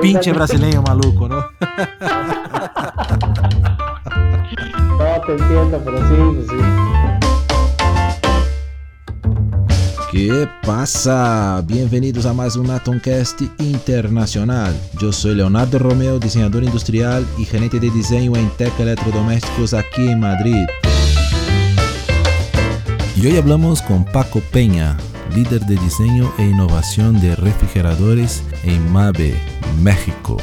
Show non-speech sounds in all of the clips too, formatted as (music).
Pinche brasileño maluco, ¿no? no, te entiendo, pero sí, pues sí. ¿Qué pasa? Bienvenidos a más un Atomcast internacional. Yo soy Leonardo Romeo, diseñador industrial y gerente de diseño en Tech Electrodomésticos aquí en Madrid. Y hoy hablamos con Paco Peña, líder de diseño e innovación de refrigeradores en MAVE, México.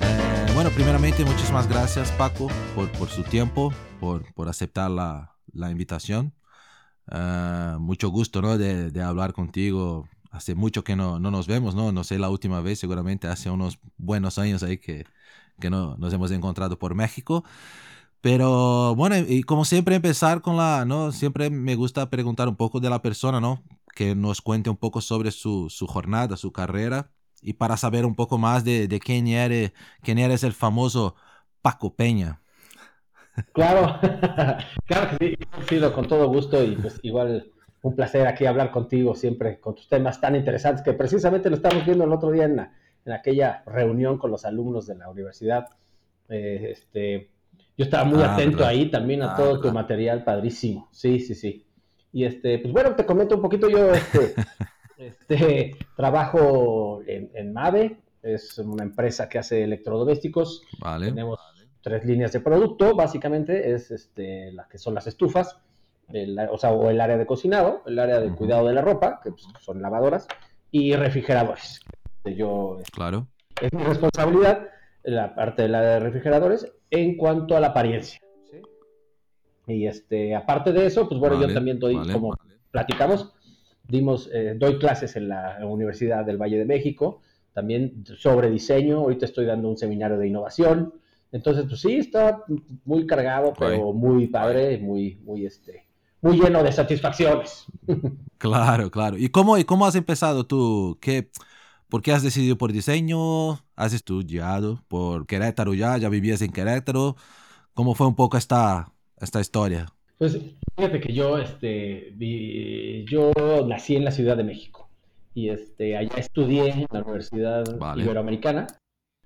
Eh, bueno, primeramente muchísimas gracias Paco por, por su tiempo, por, por aceptar la, la invitación. Eh, mucho gusto ¿no? de, de, hablar contigo. Hace mucho que no, no, nos vemos, ¿no? No sé la última vez, seguramente hace unos buenos años ahí que, que no, nos hemos encontrado por México. Pero bueno, y como siempre empezar con la, ¿no? Siempre me gusta preguntar un poco de la persona, ¿no? Que nos cuente un poco sobre su, su jornada, su carrera. Y para saber un poco más de, de quién, eres, quién eres el famoso Paco Peña. Claro, (laughs) claro que sí, con todo gusto y pues igual un placer aquí hablar contigo siempre con tus temas tan interesantes que precisamente lo estamos viendo el otro día en, en aquella reunión con los alumnos de la universidad. Eh, este, yo estaba muy ah, atento ahí también a ah, todo tu material, padrísimo. Sí, sí, sí. Y este, pues bueno, te comento un poquito, yo este, (laughs) este trabajo en, en, Mave, es una empresa que hace electrodomésticos. Vale. Tenemos tres líneas de producto, básicamente, es este, las que son las estufas, o sea, o el área de cocinado, el área de cuidado de la ropa, que pues, son lavadoras, y refrigeradores. Yo, claro. Es mi responsabilidad la parte de la de refrigeradores en cuanto a la apariencia. Y este, aparte de eso, pues bueno, yo también doy, como platicamos, dimos, eh, doy clases en la Universidad del Valle de México, también sobre diseño, ahorita estoy dando un seminario de innovación, entonces, pues sí, está muy cargado, pero muy padre, muy, muy, este, muy lleno de satisfacciones. (laughs) Claro, claro. ¿Y cómo, y cómo has empezado tú? ¿Qué, ¿Por qué has decidido por diseño? ¿Has estudiado por Querétaro ya? ¿Ya vivías en Querétaro? ¿Cómo fue un poco esta, esta historia? Pues fíjate que yo, este, yo nací en la Ciudad de México y este, allá estudié en la Universidad Iberoamericana,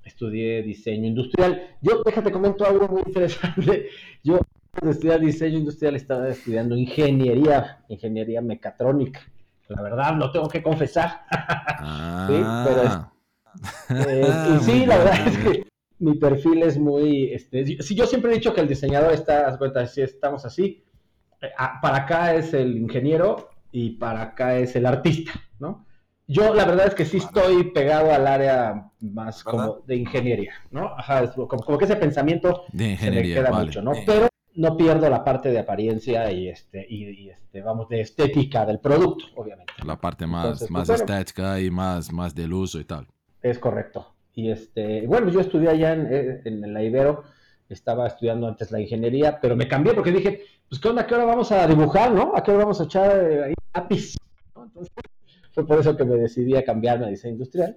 estudié diseño industrial. Yo, déjate, comento algo muy interesante. (laughs) Yo, cuando estudié diseño industrial, estaba estudiando ingeniería, ingeniería mecatrónica la verdad, lo tengo que confesar. Ah. (laughs) sí, pero eh, (laughs) sí, la verdad es que mi perfil es muy, este, si yo siempre he dicho que el diseñador está, cuenta, si estamos así, eh, ah, para acá es el ingeniero y para acá es el artista, ¿no? Yo la verdad es que sí estoy pegado al área más como de ingeniería, ¿no? Ajá, como, que ese pensamiento de ingeniería, se me queda mucho, ¿no? Pero no pierdo la parte de apariencia y este y, este vamos de estética del producto obviamente. La parte más pues, más estética y más más del uso y tal. Es correcto y este bueno yo estudié allá en, en, la Ibero estaba estudiando antes la ingeniería pero me cambié porque dije pues qué onda qué hora vamos a dibujar no a qué hora vamos a echar eh, ahí lápiz entonces fue por eso que me decidí a cambiarme a diseño industrial.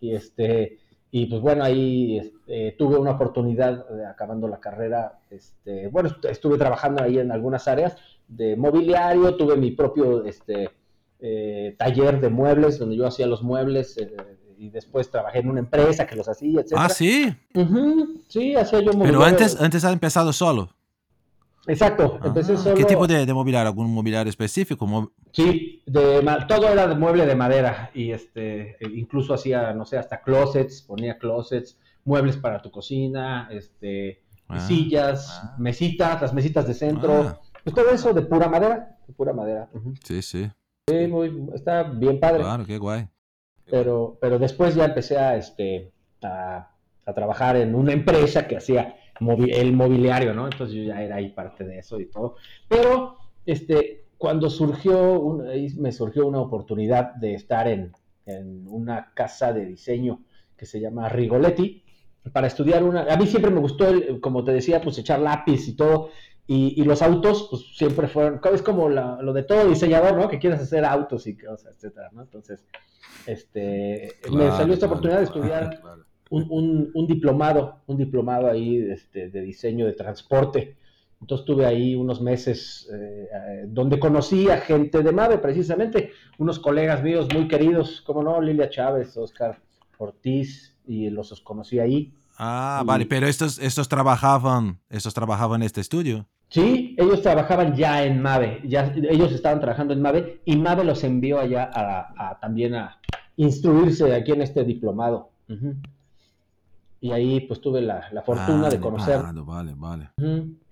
Y este y pues bueno, ahí este, tuve una oportunidad, de, acabando la carrera, este, bueno, estuve trabajando ahí en algunas áreas de mobiliario, tuve mi propio este, eh, taller de muebles, donde yo hacía los muebles, eh, y después trabajé en una empresa que los hacía, etc. Ah, sí. Sí, hacía yo mobiliario. Pero antes, antes has empezado solo. Exacto, ah, empecé solo... ¿Qué tipo de, de, mobiliario? ¿Algún mobiliario específico? Sí, de, todo era de mueble de madera y este, e incluso hacía, no sé, hasta closets, ponía closets, muebles para tu cocina, este, ah, sillas, ah. mesitas, las mesitas de centro, pues todo eso de pura madera, de pura madera. Sí, sí. Sí, muy, está bien padre. Claro, qué guay. Pero, pero después ya empecé a, este, a, a trabajar en una empresa que hacía el mobiliario, ¿no? Entonces yo ya era ahí parte de eso y todo. Pero, este, cuando surgió, ahí me surgió una oportunidad de estar en, en, una casa de diseño que se llama Rigoletti, para estudiar una... A mí siempre me gustó, como te decía, pues echar lápiz y todo, y, y los autos, pues siempre fueron, es como lo de todo diseñador, ¿no? Que quieres hacer autos y cosas, etcétera, ¿no? Entonces, este, me salió esta oportunidad de estudiar (laughs) un, un, diplomado, un diplomado ahí este, de diseño de transporte. Entonces tuve ahí unos meses eh, eh, donde conocí a gente de MAVE, precisamente, unos colegas míos muy queridos, como no, Lilia Chávez, Oscar Ortiz, y los conocí ahí. Ah, vale, pero estos, estos trabajaban, estos trabajaban en este estudio. Sí, ellos trabajaban ya en MAVE, ya, ellos estaban trabajando en MAVE y MAVE los envió allá a, también a instruirse aquí en este diplomado. Y ahí pues tuve la, fortuna de conocer. Vale, vale,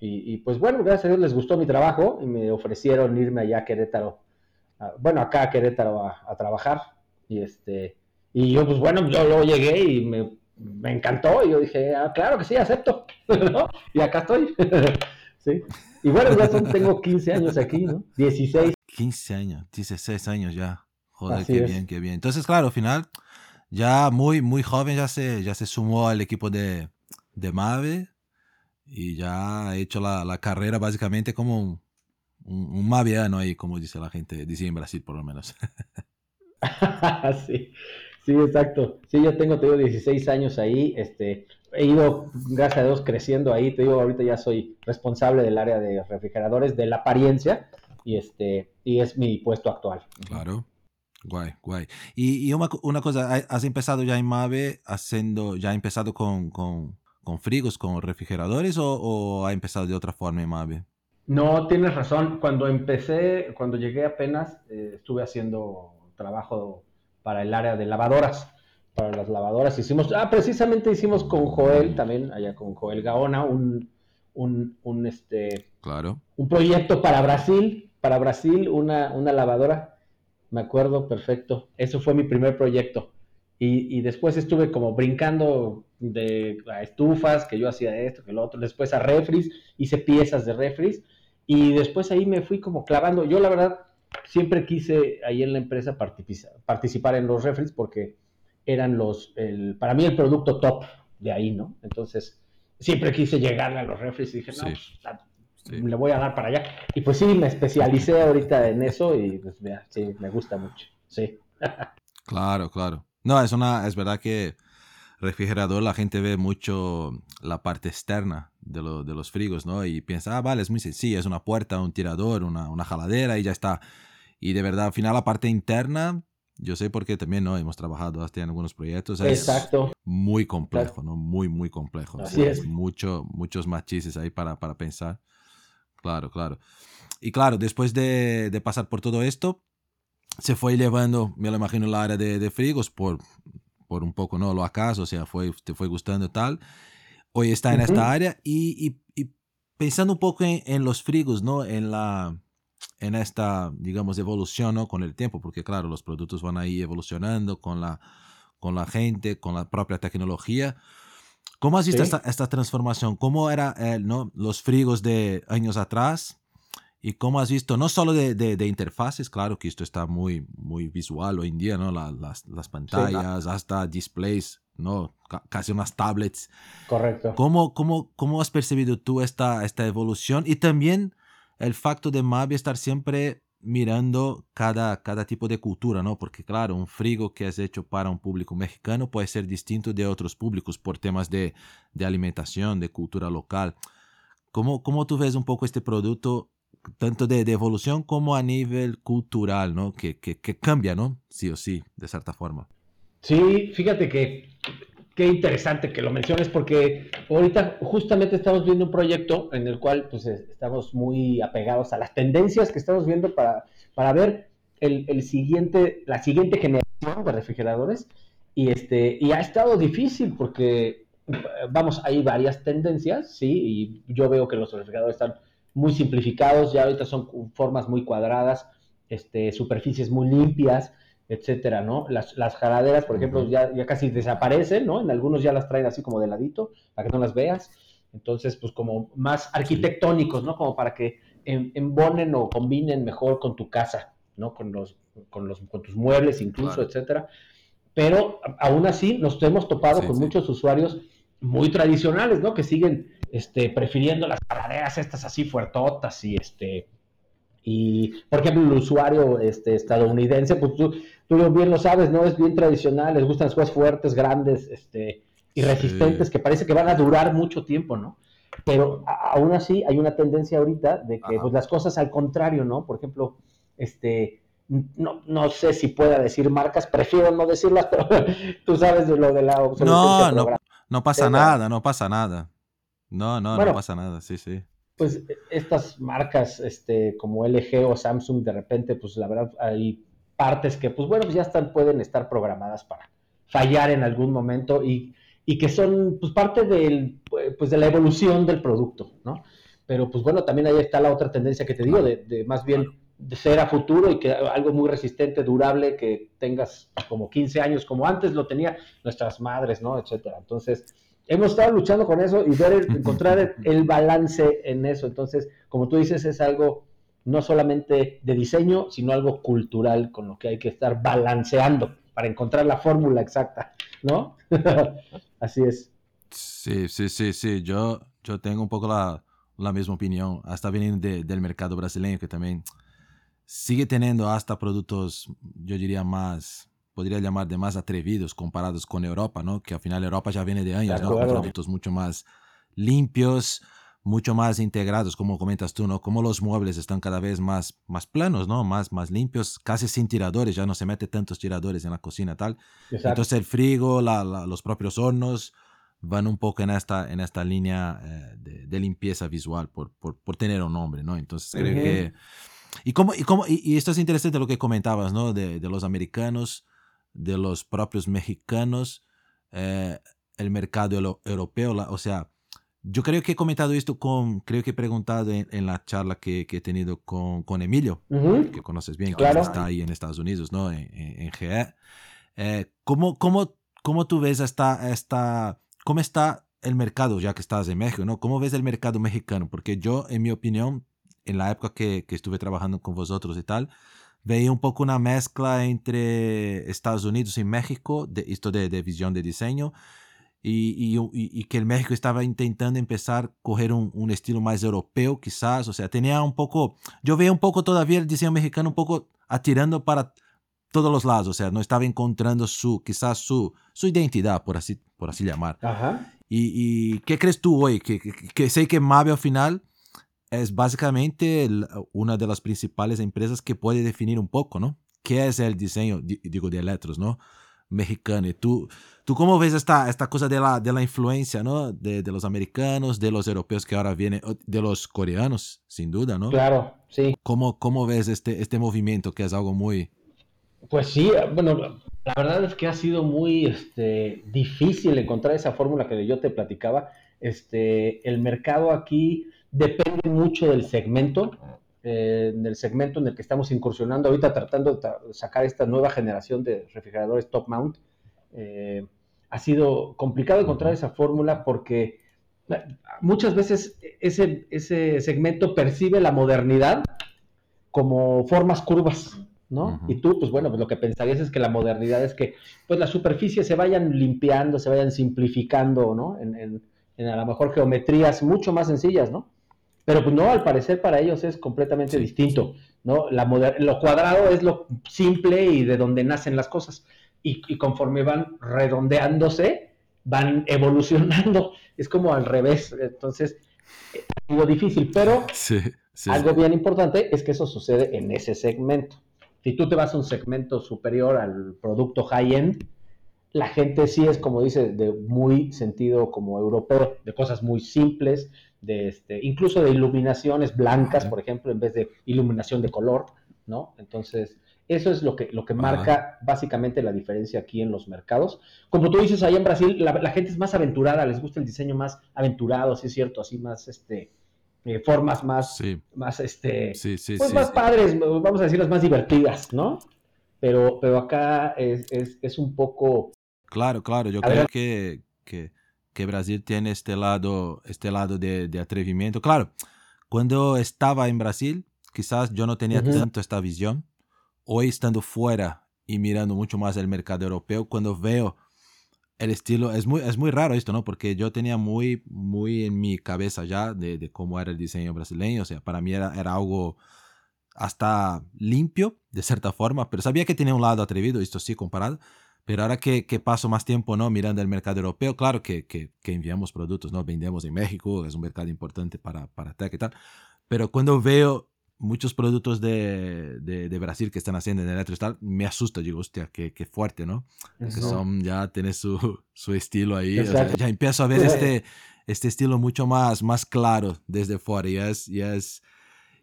y, pues bueno, gracias a Dios les gustó mi trabajo y me ofrecieron irme allá a Querétaro, bueno, acá a Querétaro a, trabajar. Y este y yo pues bueno, yo luego llegué y me, me encantó y yo dije, ah, claro que sí, acepto. (laughs) y acá estoy. (laughs) sí. Bueno, ya tengo 15 años aquí, ¿no? 16. 15 años, 16 años ya. Joder, qué bien, qué bien. Entonces, claro, al final ya muy, muy joven ya se, ya se sumó al equipo de, de Mave y ya ha hecho la, la carrera básicamente como un, un, maviano ahí, como dice la gente, dice en Brasil por lo menos. (laughs) sí, sí, exacto. Sí, yo tengo, tengo 16 años ahí, este, he ido, gracias a Dios, creciendo ahí, te digo, ahorita ya soy responsable del área de refrigeradores, de la apariencia, y este, y es mi puesto actual. Claro. Guay, guay. Y, una, cosa, ¿has empezado ya en Mave haciendo, ya ha empezado con, con, con frigos, con refrigeradores o, ha empezado de otra forma en Mave? No, tienes razón. Cuando empecé, cuando llegué apenas, eh, estuve haciendo trabajo para el área de lavadoras, para las lavadoras. Hicimos, ah, precisamente hicimos con Joel, también allá con Joel Gaona, un, un, un este, claro. un proyecto para Brasil, para Brasil, una, una lavadora me acuerdo perfecto. Eso fue mi primer proyecto. Y, después estuve como brincando de a estufas, que yo hacía esto, que lo otro, después a refris, hice piezas de refris y después ahí me fui como clavando. Yo la verdad siempre quise ahí en la empresa participar en los refris porque eran los, el, para mí el producto top de ahí, ¿no? Entonces siempre quise llegar a los refris y dije, no, pues, le voy a dar para allá. Y pues sí, me especialicé ahorita en eso y pues mira, sí, me gusta mucho. Sí. (laughs) claro, claro. No, es una, es verdad que refrigerador la gente ve mucho la parte externa de, lo, de los frigos, ¿no? Y piensa, ah, vale, es muy sencillo, es una puerta, un tirador, una, una jaladera y ya está. Y de verdad, al final la parte interna, yo sé porque también, ¿no? Hemos trabajado hasta en algunos proyectos. Exacto. muy complejo, ¿no? Muy, muy complejo. Así es. Mucho, muchos matices ahí para, para pensar. Claro, claro. Y claro, después de, de, pasar por todo esto, se fue llevando, me lo imagino, el área de, de, frigos por, por un poco, ¿no? Lo acaso, o sea, fue, te fue gustando tal. Hoy está en esta área y, y, y, pensando un poco en, en, los frigos, ¿no? En la en esta, digamos, evolución ¿no? con el tiempo, porque claro, los productos van ahí evolucionando con la, con la gente, con la propia tecnología. ¿Cómo has visto esta, esta, transformación? ¿Cómo eran eh, ¿no? los frigos de años atrás? ¿Y cómo has visto, no solo de, de, interfaces, claro que esto está muy, muy visual hoy en día, ¿no? las, las, pantallas, hasta displays, ¿no? casi unas tablets. Correcto. ¿Cómo, cómo, cómo has percibido tú esta, esta evolución? Y también el facto de Mavi estar siempre mirando cada, cada tipo de cultura, ¿no? Porque claro, un frigo que es hecho para un público mexicano puede ser distinto de otros públicos por temas de, de alimentación, de cultura local. ¿Cómo, ¿Cómo tú ves un poco este producto, tanto de, de evolución como a nivel cultural, ¿no? Que, que, que cambia, ¿no? Sí o sí, de cierta forma. Sí, fíjate que qué interesante que lo menciones porque ahorita justamente estamos viendo un proyecto en el cual pues estamos muy apegados a las tendencias que estamos viendo para, para ver el, siguiente, la siguiente generación de refrigeradores y, este, y ha estado difícil porque, vamos, hay varias tendencias, sí, y yo veo que los refrigeradores están muy simplificados, ya ahorita son formas muy cuadradas, este, superficies muy limpias, etcétera, ¿no? Las, las jaladeras, por ejemplo, ya, ya casi desaparecen, ¿no? En algunos ya las traen así como de ladito, para que no las veas. Entonces, pues como más arquitectónicos, ¿no? Como para que embonen o combinen mejor con tu casa, ¿no? Con los, con los, con tus muebles incluso, etcétera. Pero aún así nos hemos topado con muchos usuarios muy tradicionales, ¿no? Que siguen este, prefiriendo las jaladeras estas así fuertotas y este y, por ejemplo, el usuario este, estadounidense, pues tú, tú bien lo sabes, ¿no? Es bien tradicional, les gustan las cosas fuertes, grandes, este, y resistentes, que parece que van a durar mucho tiempo, ¿no? pero aún así hay una tendencia ahorita de que pues, las cosas al contrario, ¿no? Por ejemplo, este, no, no sé si pueda decir marcas, prefiero no decirlas, (laughs) pero tú sabes de lo de la No, no, no pasa nada, no pasa nada. No, no, no pasa nada, sí, sí. Pues e, estas marcas este, como LG o Samsung, de repente, pues la verdad hay partes que, pues bueno, pues ya están, pueden estar programadas para fallar en algún momento y, y que son pues parte del, pues, de la evolución del producto, ¿no? Pero pues bueno, también ahí está la otra tendencia que te digo, de, de más bien de ser a futuro y que algo muy resistente, durable, que tengas como 15 años, como antes lo tenía nuestras madres, ¿no? Etcétera. Entonces, hemos estado luchando con eso y ver, (laughs) encontrar el balance en eso. Entonces, como tú dices, es algo no solamente de diseño, sino algo cultural con lo que hay que estar balanceando para encontrar la fórmula exacta, ¿no? (laughs) Así es. Sí, sí, sí, sí. Yo, yo tengo un poco la, la misma opinión. Hasta viniendo del mercado brasileño, que también sigue teniendo hasta productos, yo diría más, podría llamar de más atrevidos comparados con Europa, ¿no? Que al final Europa ya viene de años, ¿no? Con productos mucho más limpios, mucho más integrados, como comentas tú, ¿no? Como los muebles están cada vez más, más planos, ¿no? Más, más limpios, casi sin tiradores, ya no se mete tantos tiradores en la cocina, tal. Entonces el frigo, la, los propios hornos van un poco en esta, en esta línea eh, de, limpieza visual, por, por, por, tener un nombre, ¿no? Entonces creo que y, cómo, y, cómo, y, esto es interesante lo que comentabas, ¿no? De, de los americanos, de los propios mexicanos, eh, el mercado europeo, o sea, yo creo que he comentado esto con, creo que he preguntado en, la charla que, que, he tenido con, con Emilio, que conoces bien, que está ahí en Estados Unidos, ¿no? En, en, GE. Eh, ¿cómo, cómo, ¿Cómo tú ves esta, esta, cómo está el mercado, ya que estás en México, ¿no? ¿Cómo ves el mercado mexicano? Porque yo, en mi opinión, en la época que, que, estuve trabajando con vosotros y tal, veía un poco una mezcla entre Estados Unidos y México, de esto de, de visión de diseño, y, y, y, que el México estaba intentando empezar a coger un, un, estilo más europeo, quizás, o sea, tenía un poco, yo veía un poco todavía el diseño mexicano un poco atirando para todos los lados, o sea, no estaba encontrando su, quizás su, su identidad, por así, por así llamar. Ajá. Y, y, qué crees tú hoy? Que, que, que sé que Mabe al final es básicamente una de las principales empresas que puede definir un poco, ¿no? ¿Qué es el diseño, digo, de electros, ¿no? Mexicano. ¿Tú, tú cómo ves esta, esta cosa de la, de la influencia, ¿no? De, de, los americanos, de los europeos que ahora vienen, de los coreanos, sin duda, ¿no? Claro, sí. ¿Cómo, cómo ves este, este movimiento que es algo muy... Pues sí, bueno, la verdad es que ha sido muy este, difícil encontrar esa fórmula que yo te platicaba. Este, el mercado aquí depende mucho del segmento, eh, del segmento en el que estamos incursionando ahorita tratando de sacar esta nueva generación de refrigeradores top mount. Eh, ha sido complicado encontrar esa fórmula porque eh, muchas veces ese, ese segmento percibe la modernidad como formas curvas, ¿no? Y tú, pues bueno, pues lo que pensarías es que la modernidad es que pues las superficies se vayan limpiando, se vayan simplificando, ¿no? En, en, en a lo mejor geometrías mucho más sencillas, ¿no? Pero pues, no, al parecer para ellos es completamente distinto, ¿no? La lo cuadrado es lo simple y de donde nacen las cosas. Y, conforme van redondeándose, van (laughs) evolucionando. Es como al revés. Entonces, es algo difícil, pero algo bien importante es que eso sucede en ese segmento. Si tú te vas a un segmento superior al producto high-end, la gente sí es, como dice, de muy sentido como europeo, de cosas muy simples, de este, incluso de iluminaciones blancas, por ejemplo, en vez de iluminación de color, ¿no? Entonces, eso es lo que, lo que marca básicamente la diferencia aquí en los mercados. Como tú dices, ahí en Brasil la, gente es más aventurada, les gusta el diseño más aventurado, sí es cierto, así más, este, eh, formas más, más, este, pues más padres, vamos a decirlas más divertidas, ¿no? Pero, pero acá es, es, un poco... Claro, claro, yo creo que, que que Brasil tiene este lado, este lado de, de atrevimiento. Claro, cuando estaba en Brasil, quizás yo no tenía tanto esta visión. Hoy estando fuera y mirando mucho más el mercado europeo, cuando veo el estilo, es muy, es muy raro esto, ¿no? Porque yo tenía muy, muy en mi cabeza ya de, de cómo era el diseño brasileño. O sea, para mí era, era algo hasta limpio, de cierta forma, pero sabía que tenía un lado atrevido, esto sí comparado, Pero ahora que, que, paso más tiempo ¿no? mirando el mercado europeo, claro que, que, que, enviamos productos, ¿no? vendemos en México, es un mercado importante para, para Tech y tal. Pero cuando veo muchos productos de, de, de, Brasil que están haciendo en electro y tal, me asusta, digo, hostia, qué, qué fuerte, ¿no? Que son, ya tiene su, (laughs) su estilo ahí, o sea, ya empiezo a ver (laughs) este, este estilo mucho más, más claro desde fuera y es, y es,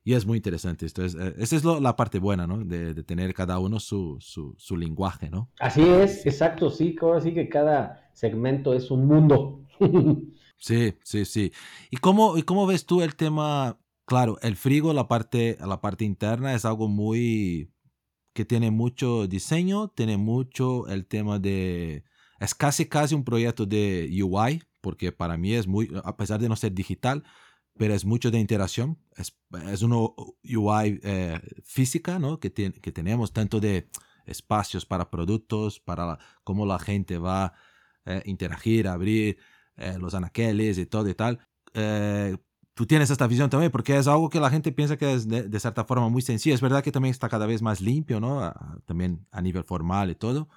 y es muy interesante. Esto es, eh, esa es lo, la parte buena, ¿no? De, de tener cada uno su, su, su, lenguaje, ¿no? Así es, exacto, sí, ahora sí que cada segmento es un mundo. (laughs) sí, sí, sí. ¿Y cómo, ¿Y cómo ves tú el tema Claro, el frigo, la parte, la parte interna es algo muy que tiene mucho diseño, tiene mucho el tema de... Es casi casi un proyecto de UI, porque para mí es muy, a pesar de no ser digital, pero es mucho de interacción. Es, es una UI eh, física, ¿no? Que, tiene, que tenemos, tanto de espacios para productos, para cómo la gente va a eh, interagir, abrir eh, los anaqueles y todo y tal. Eh, tú tienes esta visión también, porque es algo que la gente piensa que es de, cierta forma muy sencillo. Es verdad que también está cada vez más limpio, ¿no? también a nivel formal y todo.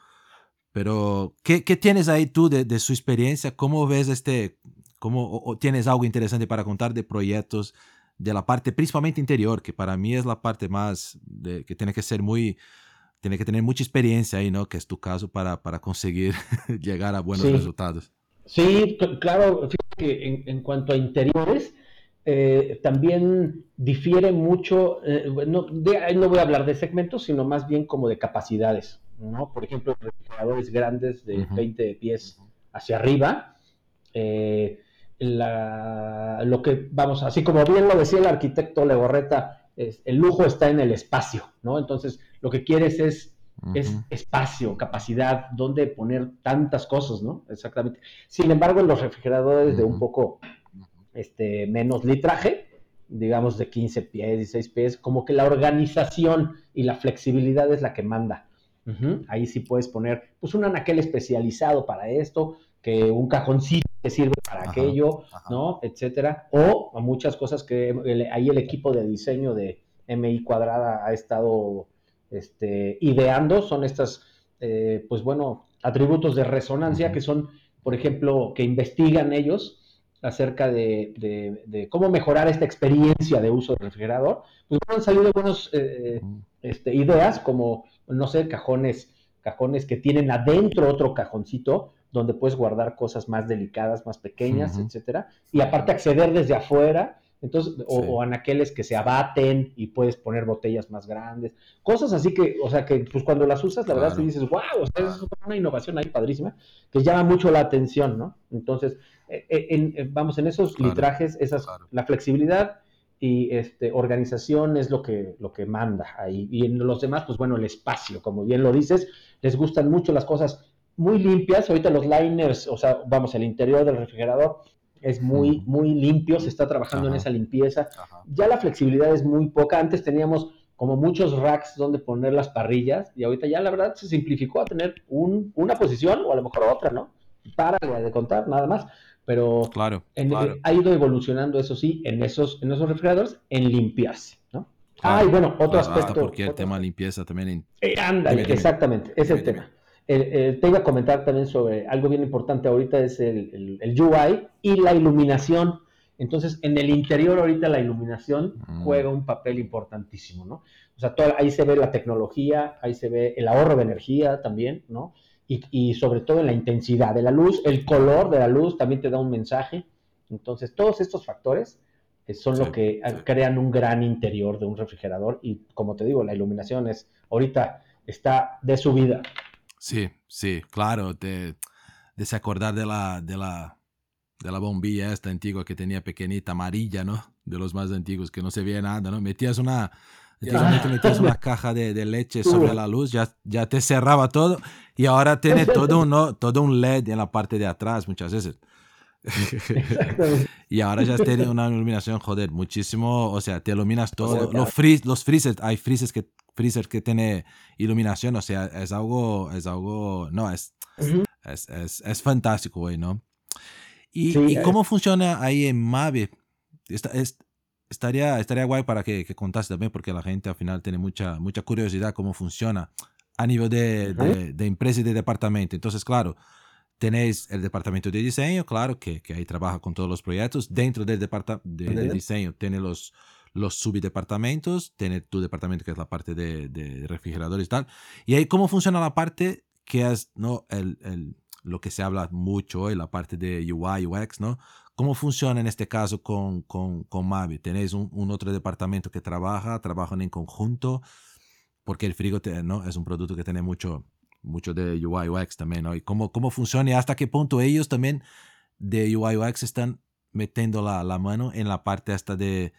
Pero, ¿qué, qué tienes ahí tú de, de, su experiencia? ¿Cómo ves este, cómo, o, tienes algo interesante para contar de proyectos de la parte principalmente interior, que para mí es la parte más, de, que tiene que ser muy, tiene que tener mucha experiencia ahí, ¿no? Que es tu caso para, para conseguir (laughs) llegar a buenos sí. resultados. Sí, claro, fíjate que en, en cuanto a interiores, eh, también difiere mucho, eh, no, de, no, voy a hablar de segmentos, sino más bien como de capacidades, ¿no? Por ejemplo, refrigeradores grandes de uh -huh. 20 pies hacia arriba, eh, la, lo que, vamos, así como bien lo decía el arquitecto Legorreta, es, el lujo está en el espacio, ¿no? Entonces, lo que quieres es, uh -huh. es espacio, capacidad, donde poner tantas cosas, ¿no? Exactamente. Sin embargo, en los refrigeradores uh -huh. de un poco este, menos litraje, digamos de 15 pies, 16 pies, como que la organización y la flexibilidad es la que manda. Uh -huh. Ahí sí puedes poner pues un anaquel especializado para esto, que un cajoncito que sirve para ajá, aquello, ajá. ¿no? Etcétera. O muchas cosas que el, ahí el equipo de diseño de MI Cuadrada ha estado este, ideando, son estas, eh, pues bueno, atributos de resonancia uh -huh. que son, por ejemplo, que investigan ellos acerca de, de, de, cómo mejorar esta experiencia de uso del refrigerador, pues han salido buenas eh, este, ideas como, no sé, cajones, cajones que tienen adentro otro cajoncito donde puedes guardar cosas más delicadas, más pequeñas, uh -huh. etcétera, y aparte acceder desde afuera, entonces, o, sí. o, anaqueles que se abaten y puedes poner botellas más grandes, cosas así que, o sea, que pues cuando las usas, la claro. verdad, te dices, wow, o sea, es una innovación ahí padrísima, que llama mucho la atención, ¿no? Entonces, eh, eh, en, en, vamos, en esos claro. litrajes, esas, claro. la flexibilidad y este, organización es lo que, lo que manda ahí. Y en los demás, pues bueno, el espacio, como bien lo dices, les gustan mucho las cosas muy limpias. Ahorita los liners, o sea, vamos, el interior del refrigerador es muy, muy limpio, se está trabajando Ajá. en esa limpieza. Ajá. Ya la flexibilidad es muy poca. Antes teníamos como muchos racks donde poner las parrillas y ahorita ya la verdad se simplificó a tener un, una posición o a lo mejor otra, ¿no? Para de contar, nada más. Pero claro, en, claro. ha ido evolucionando, eso sí, en esos, en esos refrigeradores, en limpiarse, ¿no? Claro, ah, y bueno, otro claro, aspecto. Porque el otro tema limpieza también. En... Eh, ándale, exactamente, es el tema. Eh, eh, te iba a comentar también sobre algo bien importante ahorita, es el, el, el, UI y la iluminación. Entonces, en el interior ahorita la iluminación mm. juega un papel importantísimo, ¿no? O sea, todo, ahí se ve la tecnología, ahí se ve el ahorro de energía también, ¿no? Y, y, sobre todo en la intensidad de la luz, el color de la luz también te da un mensaje. Entonces, todos estos factores eh, son sí, lo que sí. crean un gran interior de un refrigerador y, como te digo, la iluminación es, ahorita está de subida. Sí, sí, claro, te, de la, de la, de la bombilla esta antigua que tenía pequeñita, amarilla, ¿no? De los más antiguos, que no se veía nada, ¿no? Metías una, Antiguamente (laughs) metías una caja de, de, leche sobre la luz, ya, ya te cerraba todo y ahora tiene (laughs) todo, uno, todo un LED en la parte de atrás muchas veces. (laughs) y ahora ya tiene una iluminación, joder, muchísimo, o sea, te iluminas todo. Los, free, los freezers, hay freezers que, freezer que tiene iluminación, o sea, es algo, es algo, no, es, uh -huh. es, es, es, fantástico, güey, ¿no? ¿Y, sí, ¿y cómo funciona ahí en Mavi? Esta, es, estaría, estaría guay para que, que contase también, porque la gente al final tiene mucha, mucha curiosidad cómo funciona. a nivel de, de, empresa y de departamento. Entonces, claro, tenéis el departamento de diseño, claro, que, que ahí trabaja con todos los proyectos. Dentro del departamento de, diseño tiene los, los subdepartamentos, tiene tu departamento que es la parte de, de refrigeradores y tal. Y ahí, ¿cómo funciona la parte que es ¿no? el, el, lo que se habla mucho hoy, la parte de UI, UX, ¿no? ¿Cómo funciona en este caso con, con, con Mavi? ¿Tenéis un, un, otro departamento que trabaja, trabajan en conjunto? Porque el frigo ¿no? es un producto que tiene mucho, mucho de UI, UX también, ¿no? Y cómo, cómo funciona y hasta qué punto ellos también de UI, UX están metiendo la, la mano en la parte hasta de,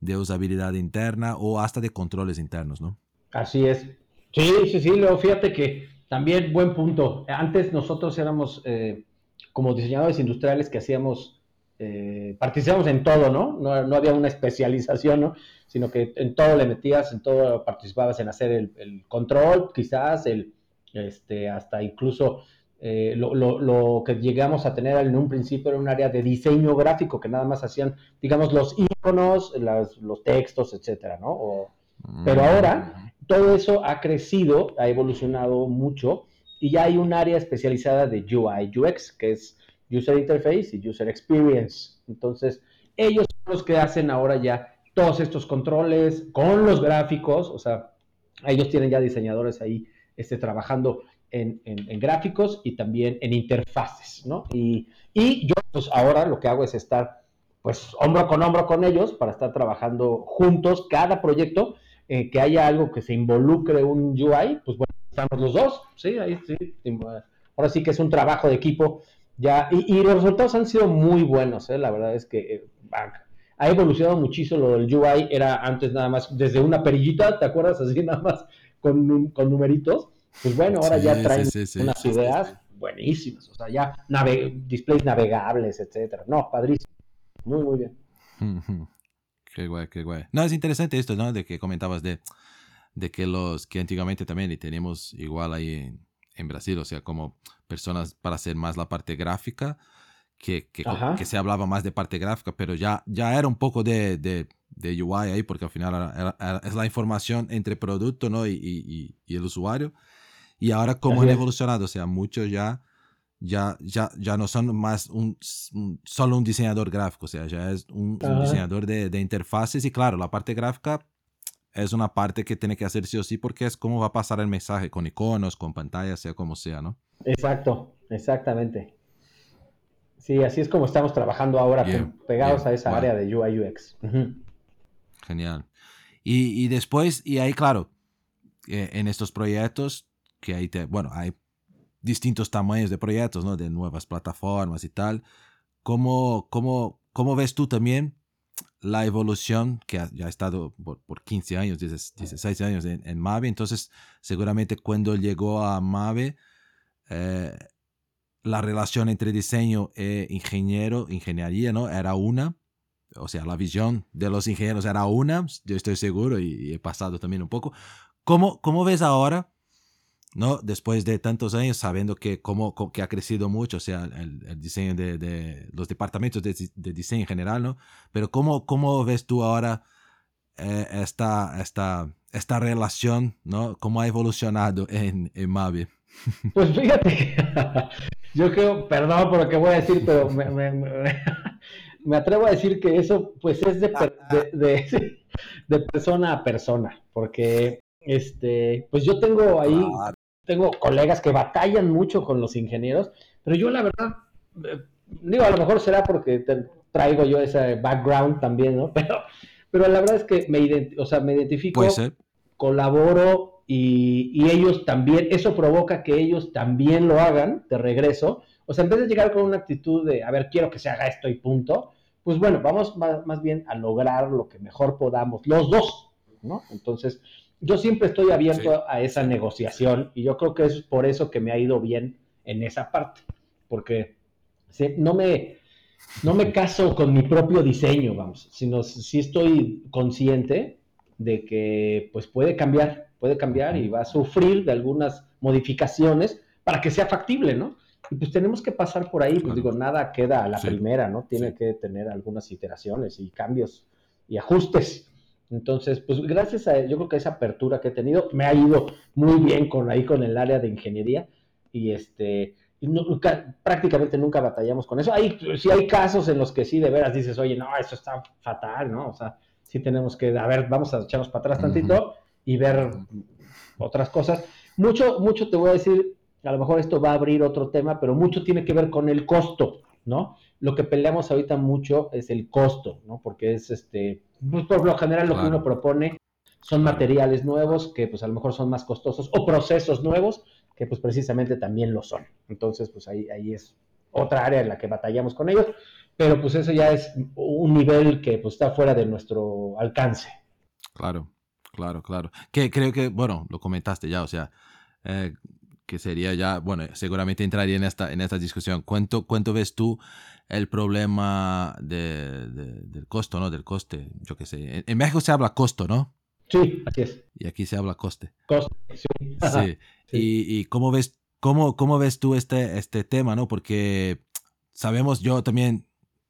de usabilidad interna o hasta de controles internos, ¿no? Así es. Sí, sí, sí, Leo, fíjate que también buen punto. Antes nosotros éramos eh, como diseñadores industriales que hacíamos eh, participamos en todo, ¿no? ¿no? había una especialización, ¿no? Sino que en todo le metías, en todo participabas en hacer el, control, quizás, el, este, hasta incluso eh, lo, que llegamos a tener en un principio era un área de diseño gráfico, que nada más hacían, digamos, los iconos, los textos, etcétera, ¿no? pero ahora todo eso ha crecido, ha evolucionado mucho y ya hay un área especializada de UI, UX, que es User Interface y User Experience. Entonces, ellos son los que hacen ahora ya todos estos controles con los gráficos, o sea, ellos tienen ya diseñadores ahí este, trabajando en, gráficos y también en interfaces, ¿no? Y, yo, pues ahora lo que hago es estar, pues, hombro con hombro con ellos para estar trabajando juntos cada proyecto, eh, que haya algo que se involucre un UI, pues bueno, estamos los dos, sí, ahí sí. Ahora sí que es un trabajo de equipo ya, y, los resultados han sido muy buenos, ¿eh? la verdad es que eh, ha evolucionado muchísimo lo del UI, era antes nada más desde una perillita, ¿te acuerdas? Así nada más con, con numeritos. Pues bueno, ahora ya traen unas ideas buenísimas, o sea, ya displays navegables, etcétera. No, padrísimo. Muy, muy bien. Qué guay, qué guay. No, es interesante esto, ¿no? De que comentabas de, de que los que antiguamente también y tenemos igual ahí en, en Brasil, o sea, como personas para hacer más la parte gráfica, que, que, que, se hablaba más de parte gráfica, pero ya, ya era un poco de, de, de UI ahí, porque al final es la información entre producto ¿no? y, y, y, el usuario. Y ahora como han evolucionado, o sea, muchos ya, ya, ya, ya no son más un, solo un diseñador gráfico, o sea, ya es un, un diseñador de, de interfaces y claro, la parte gráfica es una parte que tiene que hacer sí o sí porque es cómo va a pasar el mensaje con iconos, con pantallas, sea como sea, ¿no? Exacto, exactamente. Sí, así es como estamos trabajando ahora, pegados a esa área de UI UX. Genial. Y, después, y ahí claro, eh, en estos proyectos, que ahí te, bueno, hay distintos tamaños de proyectos, ¿no? De nuevas plataformas y tal. ¿Cómo, cómo, cómo ves tú también la evolución que ya ha estado por, por 15 años, 16 años en, en, Mave. Entonces, seguramente cuando llegó a Mave, eh, la relación entre diseño e ingeniero, ingeniería, ¿no? Era una. O sea, la visión de los ingenieros era una, yo estoy seguro y, he pasado también un poco. ¿Cómo, cómo ves ahora ¿no? Después de tantos años, sabiendo que, cómo, que ha crecido mucho, o sea, el, diseño de, de, los departamentos de, de, diseño en general, ¿no? Pero ¿cómo, cómo ves tú ahora eh, esta, esta, esta relación, ¿no? ¿Cómo ha evolucionado en, en Mavi? (laughs) Pues fíjate, (laughs) yo creo, perdón por lo que voy a decir, pero me, me, me, (laughs) atrevo a decir que eso pues es de, de, de persona a persona, porque este, pues yo tengo ahí tengo colegas que batallan mucho con los ingenieros, pero yo la verdad, eh, digo, a lo mejor será porque traigo yo ese background también, ¿no? (laughs) Pero, pero la verdad es que me, o sea, me identifico, colaboro y, y, ellos también, eso provoca que ellos también lo hagan de regreso. O sea, en vez de llegar con una actitud de, a ver, quiero que se haga esto y punto, pues bueno, vamos más, más bien a lograr lo que mejor podamos, los dos, ¿no? Entonces, yo siempre estoy abierto a esa negociación y yo creo que es por eso que me ha ido bien en esa parte, porque no me, no me caso con mi propio diseño, vamos, sino sí estoy consciente de que pues puede cambiar, puede cambiar y va a sufrir de algunas modificaciones para que sea factible, ¿no? Y pues tenemos que pasar por ahí, pues digo, nada queda a la primera, ¿no? Tiene que tener algunas iteraciones y cambios y ajustes Entonces, pues gracias a, yo creo que esa apertura que he tenido, me ha ido muy bien con ahí con el área de ingeniería y este, prácticamente nunca batallamos con eso. Hay, sí hay casos en los que sí de veras dices, oye, no, eso está fatal, ¿no? O sea, sí tenemos que, a ver, vamos a echarnos para atrás tantito y ver otras cosas. Mucho, mucho te voy a decir, a lo mejor esto va a abrir otro tema, pero mucho tiene que ver con el costo, ¿no? Lo que peleamos ahorita mucho es el costo, ¿no? Porque es este, pues por lo general lo que uno propone son materiales nuevos que pues a lo mejor son más costosos o procesos nuevos que pues precisamente también lo son. Entonces pues ahí, ahí es otra área en la que batallamos con ellos, pero pues eso ya es un nivel que pues está fuera de nuestro alcance. Claro, claro, claro. Que creo que, bueno, lo comentaste ya, o sea, eh, que sería ya, bueno, seguramente entraría en esta, en esta discusión. ¿Cuánto, cuánto ves tú el problema de, del costo, ¿no? Del coste, yo qué sé. En, México se habla costo, ¿no? Sí, así es. Y aquí se habla coste. Coste, (laughs) sí. sí. Y, y, cómo ves, cómo, cómo ves tú este, este tema, ¿no? Porque sabemos, yo también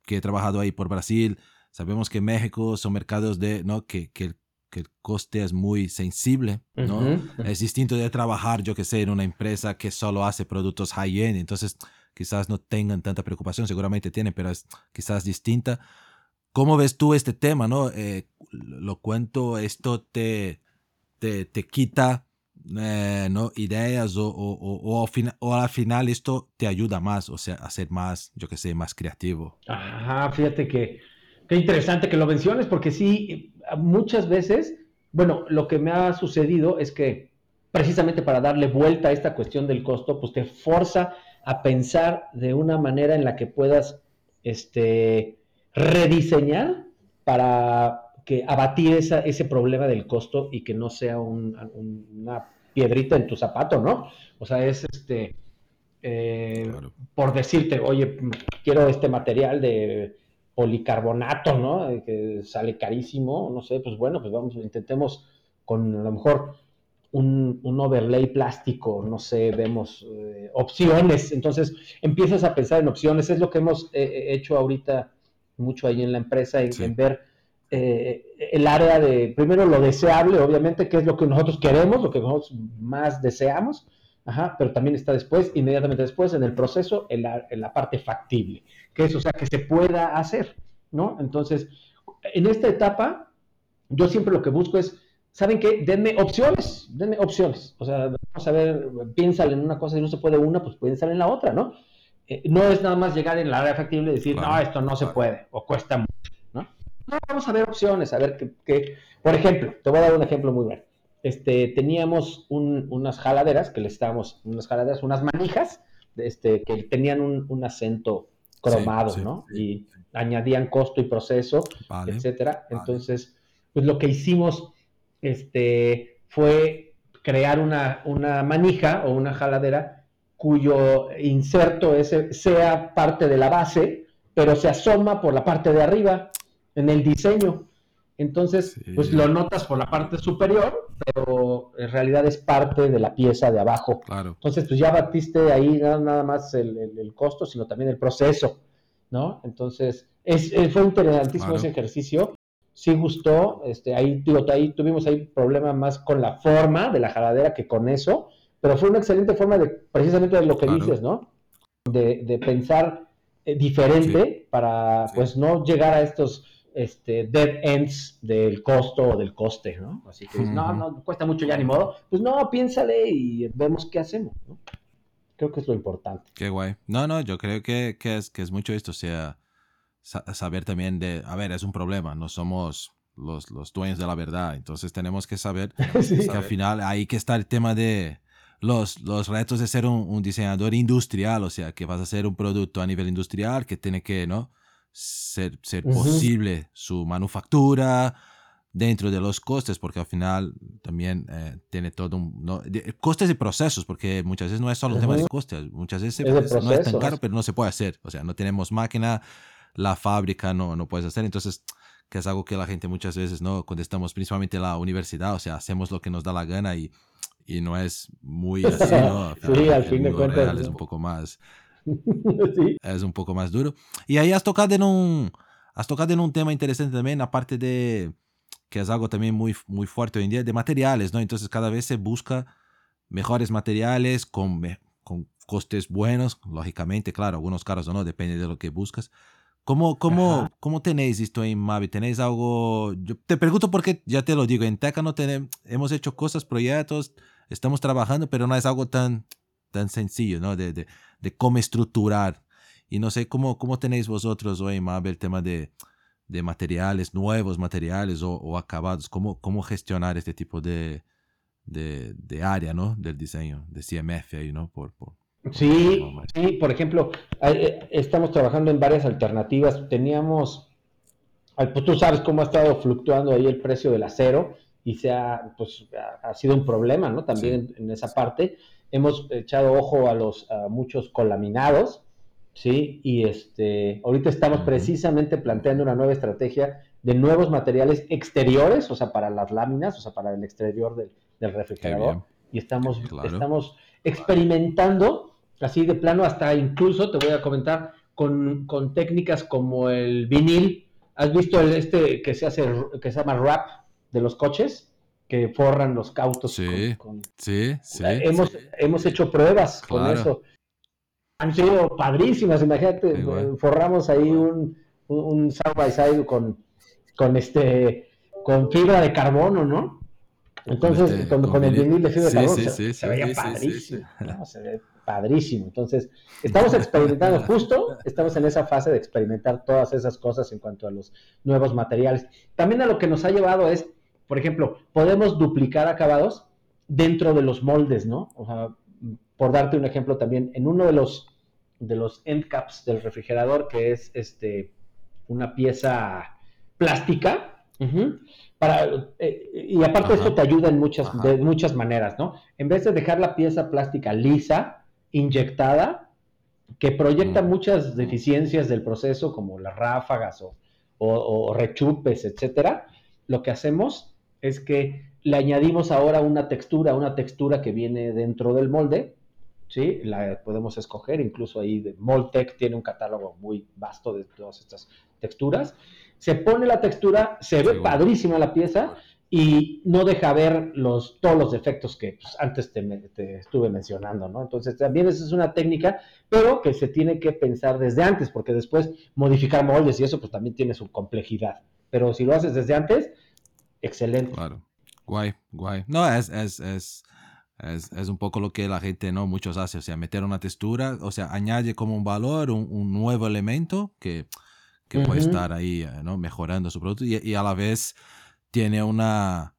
que he trabajado ahí por Brasil, sabemos que México son mercados de, ¿no? Que, que que el coste es muy sensible, ¿no? Es distinto de trabajar, yo que sé, en una empresa que solo hace productos high-end, entonces quizás no tengan tanta preocupación, seguramente tienen, pero es quizás distinta. ¿Cómo ves tú este tema, no? Eh, lo cuento, esto te, te, te quita eh, ¿no? ideas o, o, o, o, o, al final esto te ayuda más, o sea, a ser más, yo que sé, más creativo. Ajá, fíjate que qué interesante que lo menciones, porque sí, muchas veces, bueno, lo que me ha sucedido es que precisamente para darle vuelta a esta cuestión del costo, pues te forza a pensar de una manera en la que puedas este, rediseñar para que abatir esa, ese problema del costo y que no sea una piedrita en tu zapato, ¿no? O sea, es este, eh, por decirte, oye, quiero este material de policarbonato, ¿no? Que sale carísimo, no sé, pues bueno, pues vamos, intentemos con a lo mejor un, overlay plástico, no sé, vemos eh, opciones, entonces empiezas a pensar en opciones, es lo que hemos eh, eh, hecho ahorita mucho ahí en la empresa, en, ver el área de, primero lo deseable, obviamente, que es lo que nosotros queremos, lo que nosotros más deseamos, Ajá, pero también está después, inmediatamente después, en el proceso, en la, en la parte factible, que es, o sea, que se pueda hacer, ¿no? Entonces, en esta etapa, yo siempre lo que busco es, ¿saben qué? Denme opciones, denme opciones. O sea, vamos a ver, piénsale en una cosa y no se puede una, pues piénsale en la otra, ¿no? Eh, no es nada más llegar en la área factible y decir, no, esto no se puede, o cuesta mucho, ¿no? No, vamos a ver opciones, a ver qué, por ejemplo, te voy a dar un ejemplo muy bueno este, teníamos unas jaladeras que le estábamos, unas jaladeras, unas manijas, este, que tenían un, acento cromado, ¿no? Y añadían costo y proceso, etcétera. Entonces, pues lo que hicimos, este, fue crear una, una manija o una jaladera cuyo inserto ese sea parte de la base, pero se asoma por la parte de arriba en el diseño. Entonces, pues lo notas por la parte superior, pero en realidad es parte de la pieza de abajo. Claro. Entonces, pues ya batiste ahí nada, más el, costo, sino también el proceso, ¿no? Entonces, es, fue interesantísimo ese ejercicio. Sí gustó, este, ahí, ahí tuvimos ahí problema más con la forma de la jaladera que con eso, pero fue una excelente forma de, precisamente de lo que dices, ¿no? De, pensar eh, diferente para, pues, no llegar a estos este, dead ends del costo o del coste, ¿no? Así que, no, no, cuesta mucho ya ni modo. Pues no, piénsale y vemos qué hacemos, ¿no? Creo que es lo importante. Qué guay. No, no, yo creo que, que, es, que es mucho esto, o sea, saber también de, a ver, es un problema, no somos los, los dueños de la verdad, entonces tenemos que saber (laughs) que al final hay que estar el tema de los, los retos de ser un, un diseñador industrial, o sea, que vas a hacer un producto a nivel industrial que tiene que, ¿no? Ser, ser posible su manufactura dentro de los costes, porque al final también eh, tiene todo un... ¿no? costes y procesos, porque muchas veces no es solo un tema de costes, muchas veces no es tan caro, pero no se puede hacer. O sea, no tenemos máquina, la fábrica no, no puedes hacer, entonces que es algo que la gente muchas veces no contestamos principalmente en la universidad, o sea, hacemos lo que nos da la gana y, y no es muy (laughs) así, ¿no? sí, al fin de cuentas. Es un poco más (laughs) Es un poco más duro. Y ahí has tocado en un, has tocado en un tema interesante también, aparte de, que es algo también muy, muy fuerte hoy en día, de materiales, ¿no? Entonces cada vez se busca mejores materiales con, con costes buenos, lógicamente, claro, algunos caros o no, depende de lo que buscas. ¿Cómo, cómo, ¿Cómo tenéis esto en Mavi? ¿Tenéis algo? Yo te pregunto porque ya te lo digo, en Teca no tenemos, hemos hecho cosas, proyectos, estamos trabajando, pero no es algo tan, tan sencillo, ¿no? De, de, de cómo estructurar. Y no sé cómo, cómo tenéis vosotros hoy en Mavi el tema de, de materiales, nuevos materiales o, o, acabados, cómo, cómo gestionar este tipo de, de, de área, ¿no? Del diseño, de CMF ahí, ¿no? Por, por, Sí, sí, por ejemplo, eh, estamos trabajando en varias alternativas. Teníamos, pues tú sabes cómo ha estado fluctuando ahí el precio del acero y se ha, pues, ha sido un problema, ¿no? También en, esa parte. Hemos echado ojo a los a muchos colaminados, ¿sí? Y este, ahorita estamos precisamente planteando una nueva estrategia de nuevos materiales exteriores, o sea, para las láminas, o sea, para el exterior del, del refrigerador. Y estamos, estamos experimentando así de plano, hasta incluso te voy a comentar con, técnicas como el vinil. ¿Has visto el este que se hace, que se llama wrap de los coches? Que forran los cautos. Sí, sí, sí. Hemos, hemos hecho pruebas con eso. Han sido padrísimas, imagínate, forramos ahí un, un, side by side con, con este con fibra de carbono, ¿no? Entonces, este, con, el vinil de fibra de carbono se, veía padrísimo, se ve padrísimo. Entonces, estamos experimentando (laughs) justo, estamos en esa fase de experimentar todas esas cosas en cuanto a los nuevos materiales. También a lo que nos ha llevado es, por ejemplo, podemos duplicar acabados dentro de los moldes, ¿no? O sea, por darte un ejemplo también, en uno de los de los end caps del refrigerador, que es este una pieza plástica, para, eh, y aparte esto te ayuda en muchas, de muchas maneras, ¿no? En vez de dejar la pieza plástica lisa, inyectada que proyecta mm. muchas deficiencias del proceso, como las ráfagas o, rechupes, etcétera, lo que hacemos es que le añadimos ahora una textura, una textura que viene dentro del molde, ¿sí? La podemos escoger, incluso ahí de Moltec tiene un catálogo muy vasto de todas estas texturas. Se pone la textura, se ve padrísima la pieza y no deja ver los, todos los defectos que pues, antes te, estuve mencionando, ¿no? Entonces también esa es una técnica, pero que se tiene que pensar desde antes, porque después modificar moldes y eso pues también tiene su complejidad. Pero si lo haces desde antes, excelente. Claro, guay, guay. No, es, es, es, es, un poco lo que la gente, ¿no? Muchos hacen, o sea, meter una textura, o sea, añade como un valor, un, nuevo elemento que, que puede estar ahí, ¿no? Mejorando su producto y, y a la vez tiene una,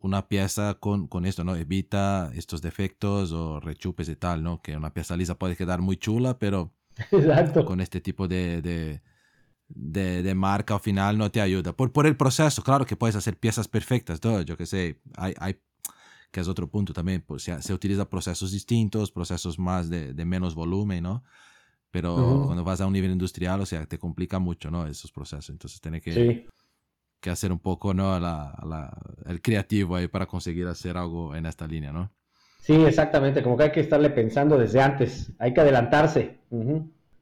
una pieza con, con, esto, ¿no? Evita estos defectos o rechupes y tal, ¿no? Que una pieza lisa puede quedar muy chula, pero (laughs) con este tipo de, de, de, marca al final no te ayuda. Por, por el proceso, claro que puedes hacer piezas perfectas, ¿no? Yo que sé, hay, hay que es otro punto también, pues se, se utiliza procesos distintos, procesos más de, de menos volumen, ¿no? Pero cuando vas a un nivel industrial, o sea, te complica mucho, ¿no? Esos procesos. Entonces, tiene que que hacer un poco ¿no? La, el creativo ahí para conseguir hacer algo en esta línea, ¿no? Sí, exactamente, como que hay que estarle pensando desde antes, hay que adelantarse.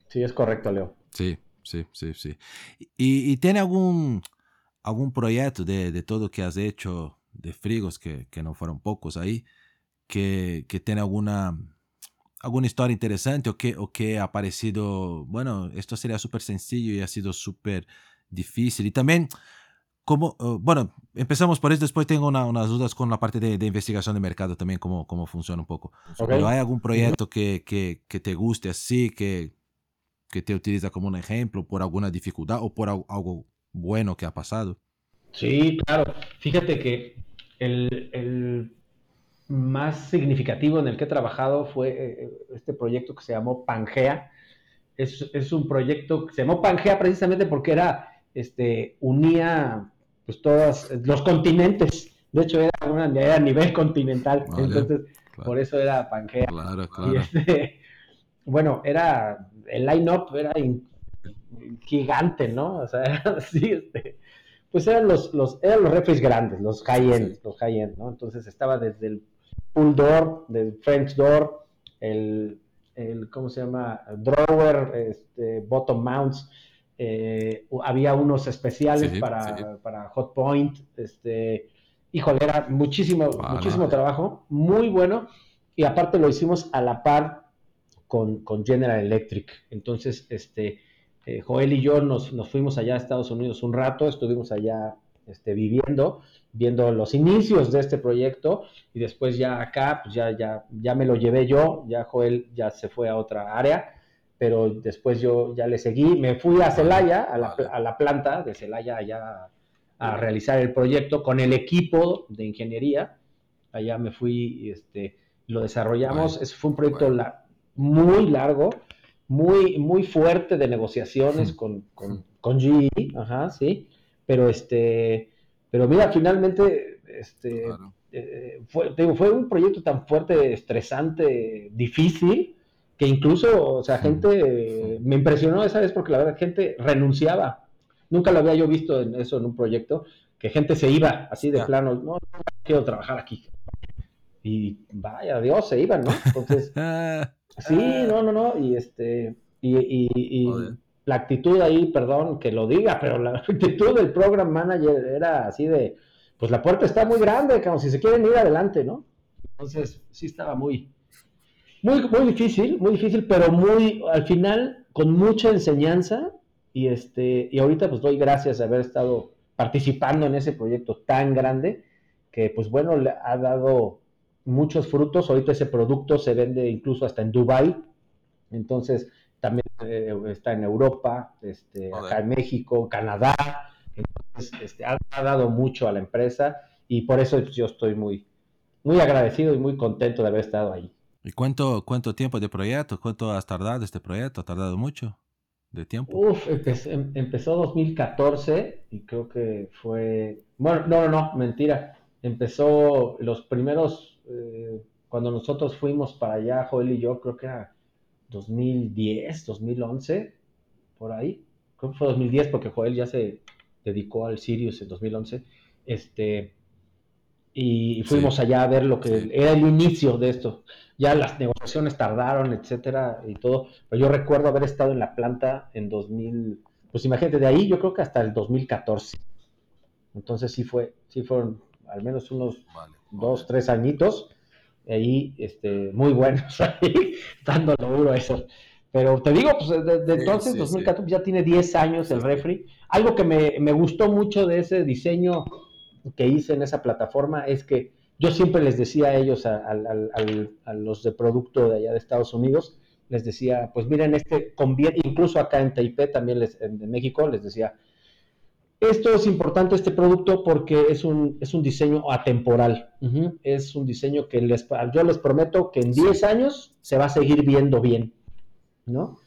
Sí, es correcto, Leo. Sí, sí, sí, sí. ¿Y, tiene algún, algún proyecto de, de, todo que has hecho de frigos, que, que no fueron pocos ahí, que, que tiene alguna, alguna historia interesante o que, o que ha parecido, bueno, esto sería súper sencillo y ha sido súper difícil? Y también ¿Cómo, eh, bueno, empezamos por eso, después tengo unas dudas con la parte de, investigación de mercado también, cómo, cómo funciona un poco. Pero hay algún proyecto que, que, que, te guste así, que, que te utiliza como un ejemplo por alguna dificultad o por algo bueno que ha pasado. Sí, claro. Fíjate que el, el más significativo en el que he trabajado fue eh, este proyecto que se llamó Pangea. Es, es un proyecto que se llamó Pangea precisamente porque era, este, unía pues todos los continentes. De hecho, era, una, a nivel continental. entonces, por eso era Pangea. Claro, claro. Y este, bueno, era, el line-up era gigante, ¿no? O sea, (laughs) era así, este, pues eran los, los, eran los refres grandes, los high-end, los high-end, ¿no? Entonces estaba desde el pull door, del French door, el, el ¿cómo se llama? Drawer, este, bottom mounts, eh, había unos especiales para, para Hot Point, este, híjole, era muchísimo, muchísimo trabajo, muy bueno, y aparte lo hicimos a la par con, General Electric. Entonces, este, eh, Joel y yo nos, nos, fuimos allá a Estados Unidos un rato, estuvimos allá este, viviendo, viendo los inicios de este proyecto y después ya acá, pues ya, ya, ya me lo llevé yo, ya Joel ya se fue a otra área, pero después yo ya le seguí, me fui a Celaya, a la, a la planta de Celaya allá a realizar el proyecto con el equipo de ingeniería, allá me fui, este, lo desarrollamos, es, fue un proyecto muy largo, muy, muy fuerte de negociaciones con, con, con GE, ajá, sí, pero este, pero mira, finalmente, este, eh, fue, fue un proyecto tan fuerte, estresante, difícil, que incluso, o sea, gente, me impresionó esa vez porque la verdad, gente renunciaba. Nunca lo había yo visto en eso en un proyecto, que gente se iba así de plano, no, no quiero trabajar aquí. Y vaya, Dios, se iban, ¿no? Entonces, (laughs) sí, no, no, no, y este, y, y, y la actitud ahí, perdón que lo diga, pero la (laughs) actitud del program manager era así de, pues la puerta está muy grande, como si se quieren ir adelante, ¿no? Entonces, sí estaba muy, muy, muy difícil, muy difícil, pero muy, al final, con mucha enseñanza, y este, y ahorita pues doy gracias de haber estado participando en ese proyecto tan grande, que pues bueno, le ha dado muchos frutos, ahorita ese producto se vende incluso hasta en Dubai, entonces también eh, está en Europa, este, acá en México, Canadá. Entonces, este, ha, dado mucho a la empresa y por eso yo estoy muy, muy agradecido y muy contento de haber estado ahí. ¿Y cuánto, cuánto tiempo de proyecto? ¿Cuánto has tardado este proyecto? ¿Ha tardado mucho de tiempo? Uf, em, empezó 2014 y creo que fue... Bueno, no, no, no, mentira. Empezó los primeros, eh, cuando nosotros fuimos para allá, Joel y yo, creo que era 2010, 2011, por ahí. Creo que fue 2010 porque Joel ya se dedicó al Sirius en 2011. Este, y fuimos allá a ver lo que era el inicio de esto. Ya las negociaciones tardaron, etcétera, y todo. Pero yo recuerdo haber estado en la planta en 2000, pues imagínate, de ahí yo creo que hasta el 2014. Entonces sí fue, sí fueron al menos unos dos, tres añitos ahí este, muy buenos, (laughs) ahí, dándolo duro a eso. Pero te digo, pues desde entonces, 2014, ya tiene 10 años el refri. Algo que me, me, gustó mucho de ese diseño que hice en esa plataforma es que yo siempre les decía a ellos, a, a, los de producto de allá de Estados Unidos, les decía, pues miren, este conviene, incluso acá en Taipei, también les, en México, les decía, esto es importante, este producto, porque es un, es un diseño atemporal. Es un diseño que les, yo les prometo que en 10 años se va a seguir viendo bien, ¿no?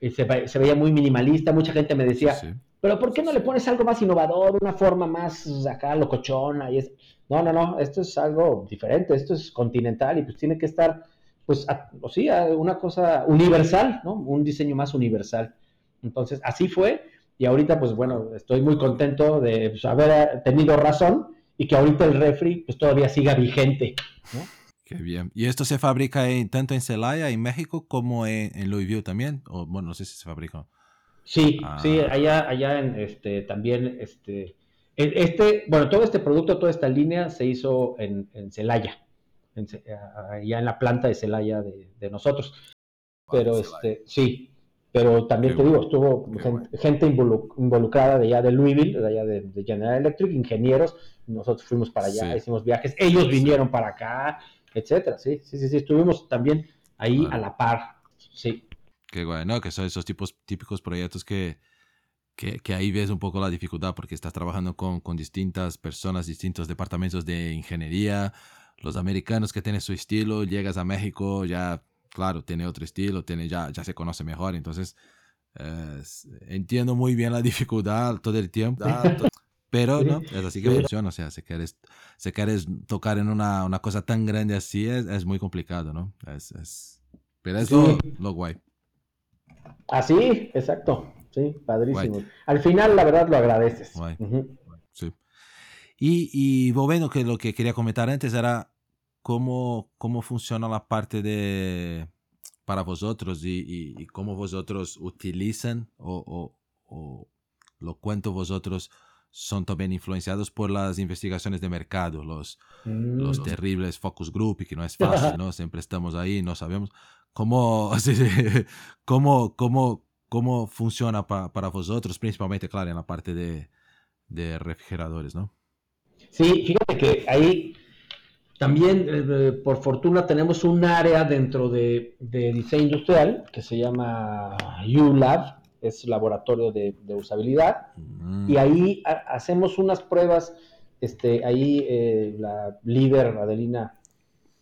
Y se, veía muy minimalista, mucha gente me decía, pero ¿por qué no le pones algo más innovador, una forma más acá locochona? Y es... No, no, no, esto es algo diferente, esto es continental y pues tiene que estar, pues, o sea, una cosa universal, ¿no? Un diseño más universal. Entonces, así fue y ahorita, pues bueno, estoy muy contento de pues, haber tenido razón y que ahorita el refri pues todavía siga vigente. ¿no? Qué bien. ¿Y esto se fabrica en, tanto en Celaya, en México, como en, Louisville también? O bueno, no sé si se fabrica. Sí, ah. sí, allá, allá en este también este este, bueno, todo este producto, toda esta línea se hizo en, en Celaya, allá en la planta de Celaya de, de nosotros. Pero este, sí, pero también te digo, estuvo gente, involucrada de allá de Louisville, de allá de, General Electric, ingenieros, nosotros fuimos para allá, hicimos viajes, ellos vinieron para acá, etcétera, sí, sí, sí, sí, estuvimos también ahí a la par, sí. Qué bueno, que son esos tipos, típicos proyectos que, que, que, ahí ves un poco la dificultad porque estás trabajando con, con distintas personas, distintos departamentos de ingeniería, los americanos que tienen su estilo, llegas a México, ya claro, tiene otro estilo, tiene ya, ya se conoce mejor, entonces entiendo muy bien la dificultad todo el tiempo, pero no, es así que funciona, o sea, si quieres, si quieres tocar en una, una cosa tan grande así, es, es muy complicado, ¿no? Es, es, pero es lo, guay. Así, exacto, sí, padrísimo. Al final, la verdad, lo agradeces. Sí. Y, y bueno, que lo que quería comentar antes era cómo, cómo funciona la parte de para vosotros y, y, cómo vosotros utilizan o, o lo cuento vosotros son también influenciados por las investigaciones de mercado, los, los mm. terribles focus group, y que no es fácil, (laughs) ¿no? Siempre estamos ahí, no sabemos cómo, (laughs) cómo, cómo, cómo funciona para vosotros, principalmente, claro, en la parte de, de refrigeradores, ¿no? Sí, fíjate que ahí también, eh, por fortuna, tenemos un área dentro de, diseño industrial que se llama ULab, es laboratorio de, usabilidad, mm. y ahí hacemos unas pruebas, este, ahí eh, la líder Adelina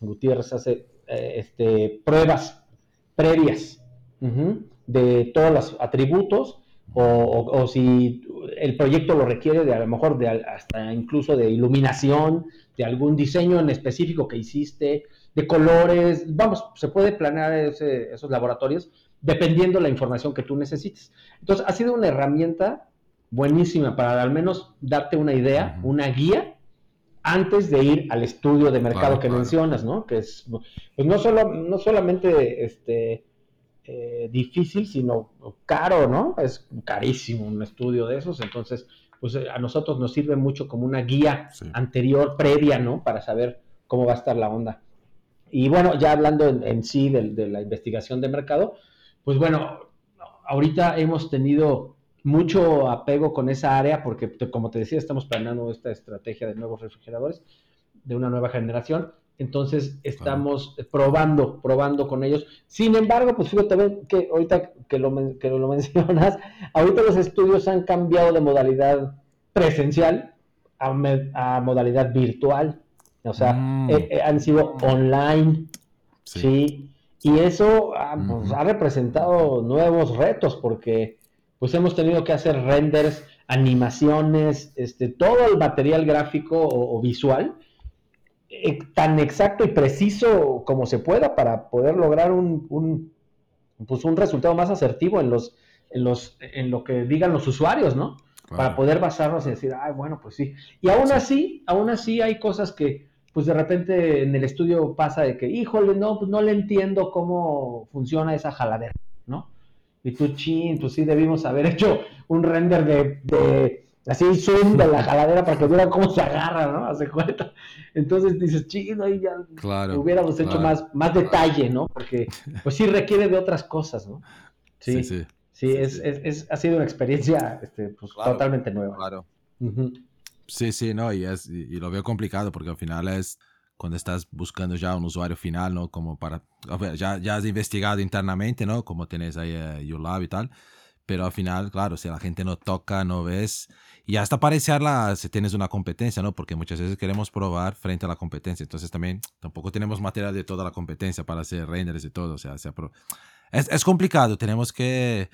Gutiérrez hace eh, este, pruebas previas de todos los atributos o, si el proyecto lo requiere de a lo mejor de hasta incluso de iluminación, de algún diseño en específico que hiciste, de colores, vamos, se puede planear esos laboratorios dependiendo la información que tú necesites. Entonces, ha sido una herramienta buenísima para al menos darte una idea, una guía antes de ir al estudio de mercado que mencionas, ¿no? Que es, pues no solo, no solamente este eh, difícil, sino caro, ¿no? Es carísimo un estudio de esos, entonces, pues eh, a nosotros nos sirve mucho como una guía anterior, previa, ¿no? Para saber cómo va a estar la onda. Y bueno, ya hablando en, sí de, la investigación de mercado, pues bueno, ahorita hemos tenido mucho apego con esa área porque, como te decía, estamos planeando esta estrategia de nuevos refrigeradores de una nueva generación entonces estamos probando, probando con ellos. Sin embargo, pues fíjate también que ahorita que lo, que lo (laughs) mencionas, ahorita los estudios han cambiado de modalidad presencial a, modalidad virtual. O sea, mm. eh, eh, han sido online. Sí. Y eso ah, pues, ha representado nuevos retos porque pues hemos tenido que hacer renders, animaciones, este, todo el material gráfico o visual tan exacto y preciso como se pueda para poder lograr un, pues un resultado más asertivo en los, en los, en lo que digan los usuarios, ¿no? Para poder basarnos y decir, ah, bueno, pues sí. Y aún así, aún así hay cosas que, pues de repente en el estudio pasa de que, híjole, no, pues no le entiendo cómo funciona esa jaladera, ¿no? Y tú, chin, pues sí debimos haber hecho un render de Así zoom de la jaladera para que vieran cómo se agarra, ¿no? Hace cuenta. Entonces dices, chido, ahí ya hubiéramos hecho más, más detalle, ¿no? Porque pues sí requiere de otras cosas, ¿no? Sí, sí. Sí, es, Es, ha sido una experiencia este, pues, totalmente nueva. Claro. Sí, sí, no, y, es, y, lo veo complicado porque al final es cuando estás buscando ya un usuario final, ¿no? Como para, ya, ya has investigado internamente, ¿no? Como tienes ahí uh, ULab y tal, pero al final, claro, si la gente no toca, no ves, y hasta parecerla si tienes una competencia, ¿no? Porque muchas veces queremos probar frente a la competencia. Entonces también tampoco tenemos material de toda la competencia para hacer renders y todo. O sea, es, es, complicado. Tenemos que,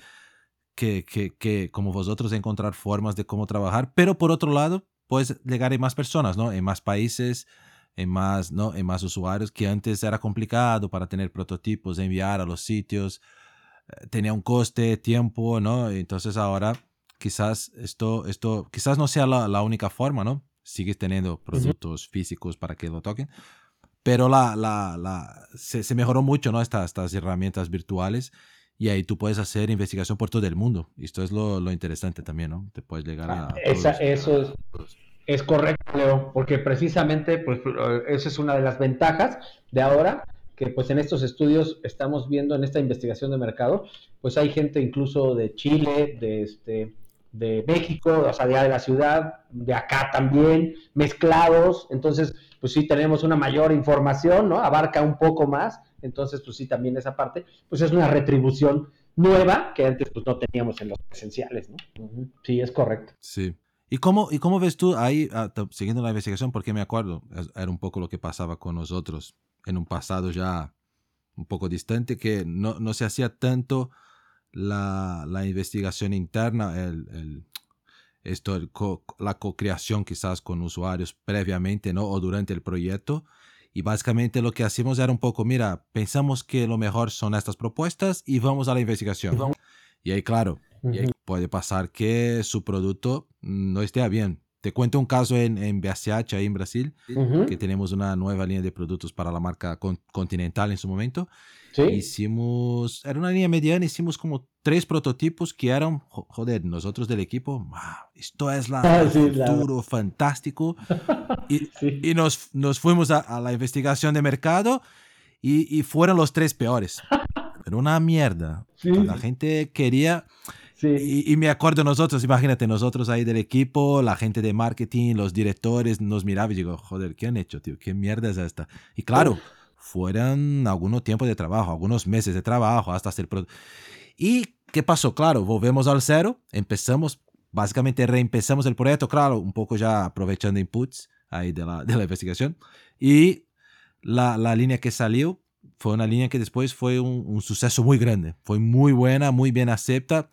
que, que, que, como vosotros, encontrar formas de cómo trabajar. Pero por otro lado, puedes llegar a más personas, ¿no? En más países, en más, ¿no? En más usuarios, que antes era complicado para tener prototipos, enviar a los sitios. Tenía un coste, tiempo, ¿no? Entonces ahora quizás esto, esto quizás no sea la, única forma, ¿no? Sigues teniendo productos físicos para que lo toquen, pero la, la, la, se, mejoró mucho, ¿no? Estas, estas herramientas virtuales y ahí tú puedes hacer investigación por todo el mundo. Y esto es lo, lo interesante también, ¿no? Te puedes llegar a... Ah, esa, eso es, es, correcto, Leo, porque precisamente pues, esa es una de las ventajas de ahora, que pues en estos estudios estamos viendo, en esta investigación de mercado, pues hay gente incluso de Chile, de este de México, o sea, de la ciudad, de acá también, mezclados, entonces, pues sí tenemos una mayor información, ¿no? Abarca un poco más, entonces, pues sí, también esa parte, pues es una retribución nueva que antes pues no teníamos en los presenciales, ¿no? Sí, es correcto. Sí. ¿Y cómo, ¿Y cómo ves tú ahí, ah, siguiendo la investigación, porque me acuerdo, era un poco lo que pasaba con nosotros en un pasado ya un poco distante, que no, no se hacía tanto la, la investigación interna, el, el esto, el co, la co-creación quizás con usuarios previamente ¿no? o durante el proyecto. Y básicamente lo que hacemos era un poco, mira, pensamos que lo mejor son estas propuestas y vamos a la investigación. Y ahí, claro, y ahí puede pasar que su producto no esté bien. Te cuento un caso en, en BSH, ahí en Brasil, que tenemos una nueva línea de productos para la marca Continental en su momento. ¿Sí? Hicimos, era una línea mediana, hicimos como tres prototipos que eran, joder, nosotros del equipo, esto es la, (laughs) ah, futuro fantástico. (laughs) y, y nos, nos, fuimos a, la investigación de mercado y, y, fueron los tres peores. (laughs) Era una mierda. La gente quería... Y, me acuerdo nosotros, imagínate, nosotros ahí del equipo, la gente de marketing, los directores, nos miraban y digo, joder, ¿qué han hecho, tío? ¿Qué mierda es esta? Y claro, fueron algunos tiempos de trabajo, algunos meses de trabajo hasta hacer... ¿Y qué pasó? Claro, volvemos al cero, empezamos, básicamente reempezamos el proyecto, claro, un poco ya aprovechando inputs ahí de la, de la investigación. Y la, la línea que salió fue una línea que después fue un, un suceso muy grande, fue muy buena, muy bien acepta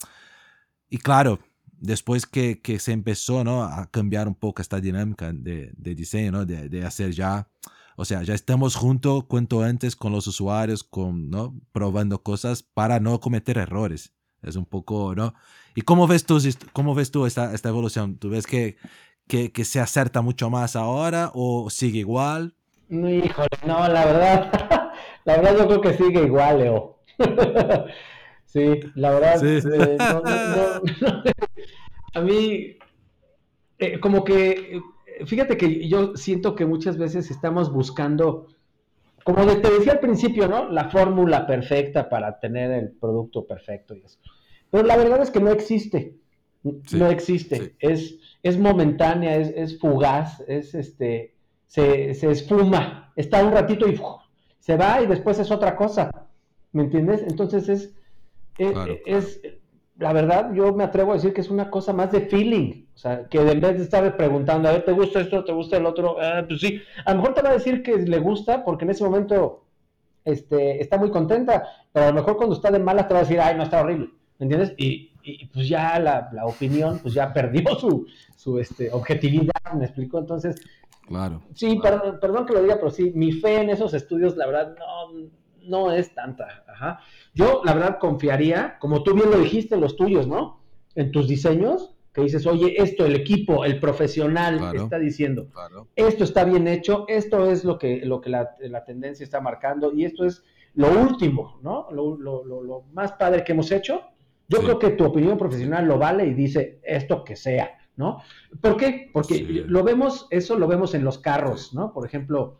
y claro, después que, que, se empezó ¿no? a cambiar un poco esta dinámica de, de diseño, ¿no? de, de, hacer ya, o sea, ya estamos juntos cuanto antes con los usuarios, con, ¿no? probando cosas para no cometer errores. Es un poco, ¿no? ¿Y cómo ves tú, cómo ves tú esta, esta evolución? ¿Tú ves que, que, que se acerta mucho más ahora o sigue igual? Híjole, no, la verdad, (laughs) la verdad yo creo que sigue igual, Leo. (laughs) Sí, la verdad, eh, a mí, eh, como que, fíjate que yo siento que muchas veces estamos buscando, como te decía al principio, ¿no? La fórmula perfecta para tener el producto perfecto y eso. Pero la verdad es que no existe, no existe, es, es momentánea, es, es fugaz, es este, se, se esfuma, está un ratito y se va y después es otra cosa, ¿me entiendes? Entonces es eh, es, la verdad, yo me atrevo a decir que es una cosa más de feeling. O sea, que en vez de estar preguntando, a ver, ¿te gusta esto? ¿Te gusta el otro? Ah, pues sí. A lo mejor te va a decir que le gusta porque en ese momento este, está muy contenta, pero a lo mejor cuando está de malas te va a decir, ay, no, está horrible. ¿Me entiendes? Y, pues ya la, opinión, pues ya perdió (laughs) su, su este, objetividad, ¿me explico? Entonces, claro. Sí, Perdón, perdón que lo diga, pero sí, mi fe en esos estudios, la verdad, no, no es tanta. Ajá. Yo, la verdad, confiaría, como tú bien lo dijiste, en los tuyos, ¿no? En tus diseños, que dices, oye, esto, el equipo, el profesional está diciendo, esto está bien hecho, esto es lo que, lo que la, tendencia está marcando y esto es lo último, ¿no? Lo, más padre que hemos hecho. Yo creo que tu opinión profesional lo vale y dice esto que sea, ¿no? ¿Por qué? Porque lo vemos, eso lo vemos en los carros, ¿no? Por ejemplo,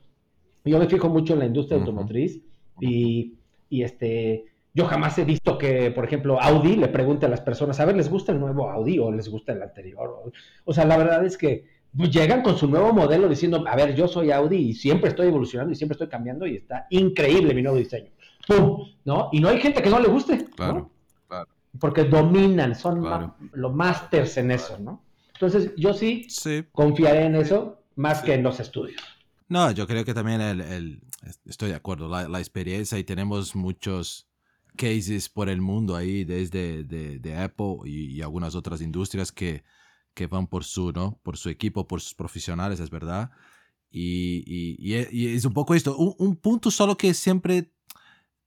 yo me fijo mucho en la industria automotriz y, y este, yo jamás he visto que, por ejemplo, Audi le pregunte a las personas, a ver, ¿les gusta el nuevo Audi o les gusta el anterior? O, sea, la verdad es que llegan con su nuevo modelo diciendo, a ver, yo soy Audi y siempre estoy evolucionando y siempre estoy cambiando y está increíble mi nuevo diseño. ¡Pum! ¿No? Y no hay gente que no le guste. Claro, claro. Porque dominan, son los masters en eso, ¿no? Entonces, yo sí, confiaré en eso más que en los estudios. No, yo creo que también el, estoy de acuerdo, la, experiencia y tenemos muchos cases por el mundo ahí, desde de, Apple y, algunas otras industrias que, que van por su, ¿no? por su equipo, por sus profesionales, es verdad. Y, y, es un poco esto, un, punto solo que siempre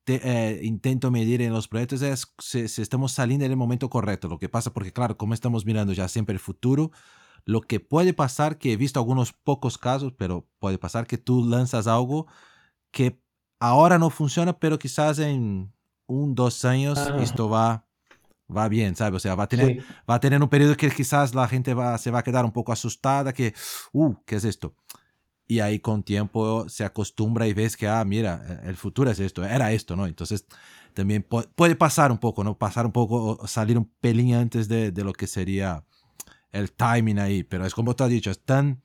te, eh, intento medir en los proyectos es si, si, estamos saliendo en el momento correcto. Lo que pasa, porque claro, como estamos mirando ya siempre el futuro, lo que puede pasar, que he visto algunos pocos casos, pero puede pasar que tú lanzas algo que ahora no funciona, pero quizás en un, dos años esto va, va bien, ¿sabes? O sea, va a, tener, va a tener un periodo que quizás la gente va, se va a quedar un poco asustada, que, uh, ¿qué es esto? Y ahí con tiempo se acostumbra y ves que, ah, mira, e, el futuro es esto, era esto, ¿no? Entonces también puede pasar un poco, ¿no? Pasar un poco, salir un pelín antes de, de lo que sería el timing ahí, pero es como tú has dicho, es tan,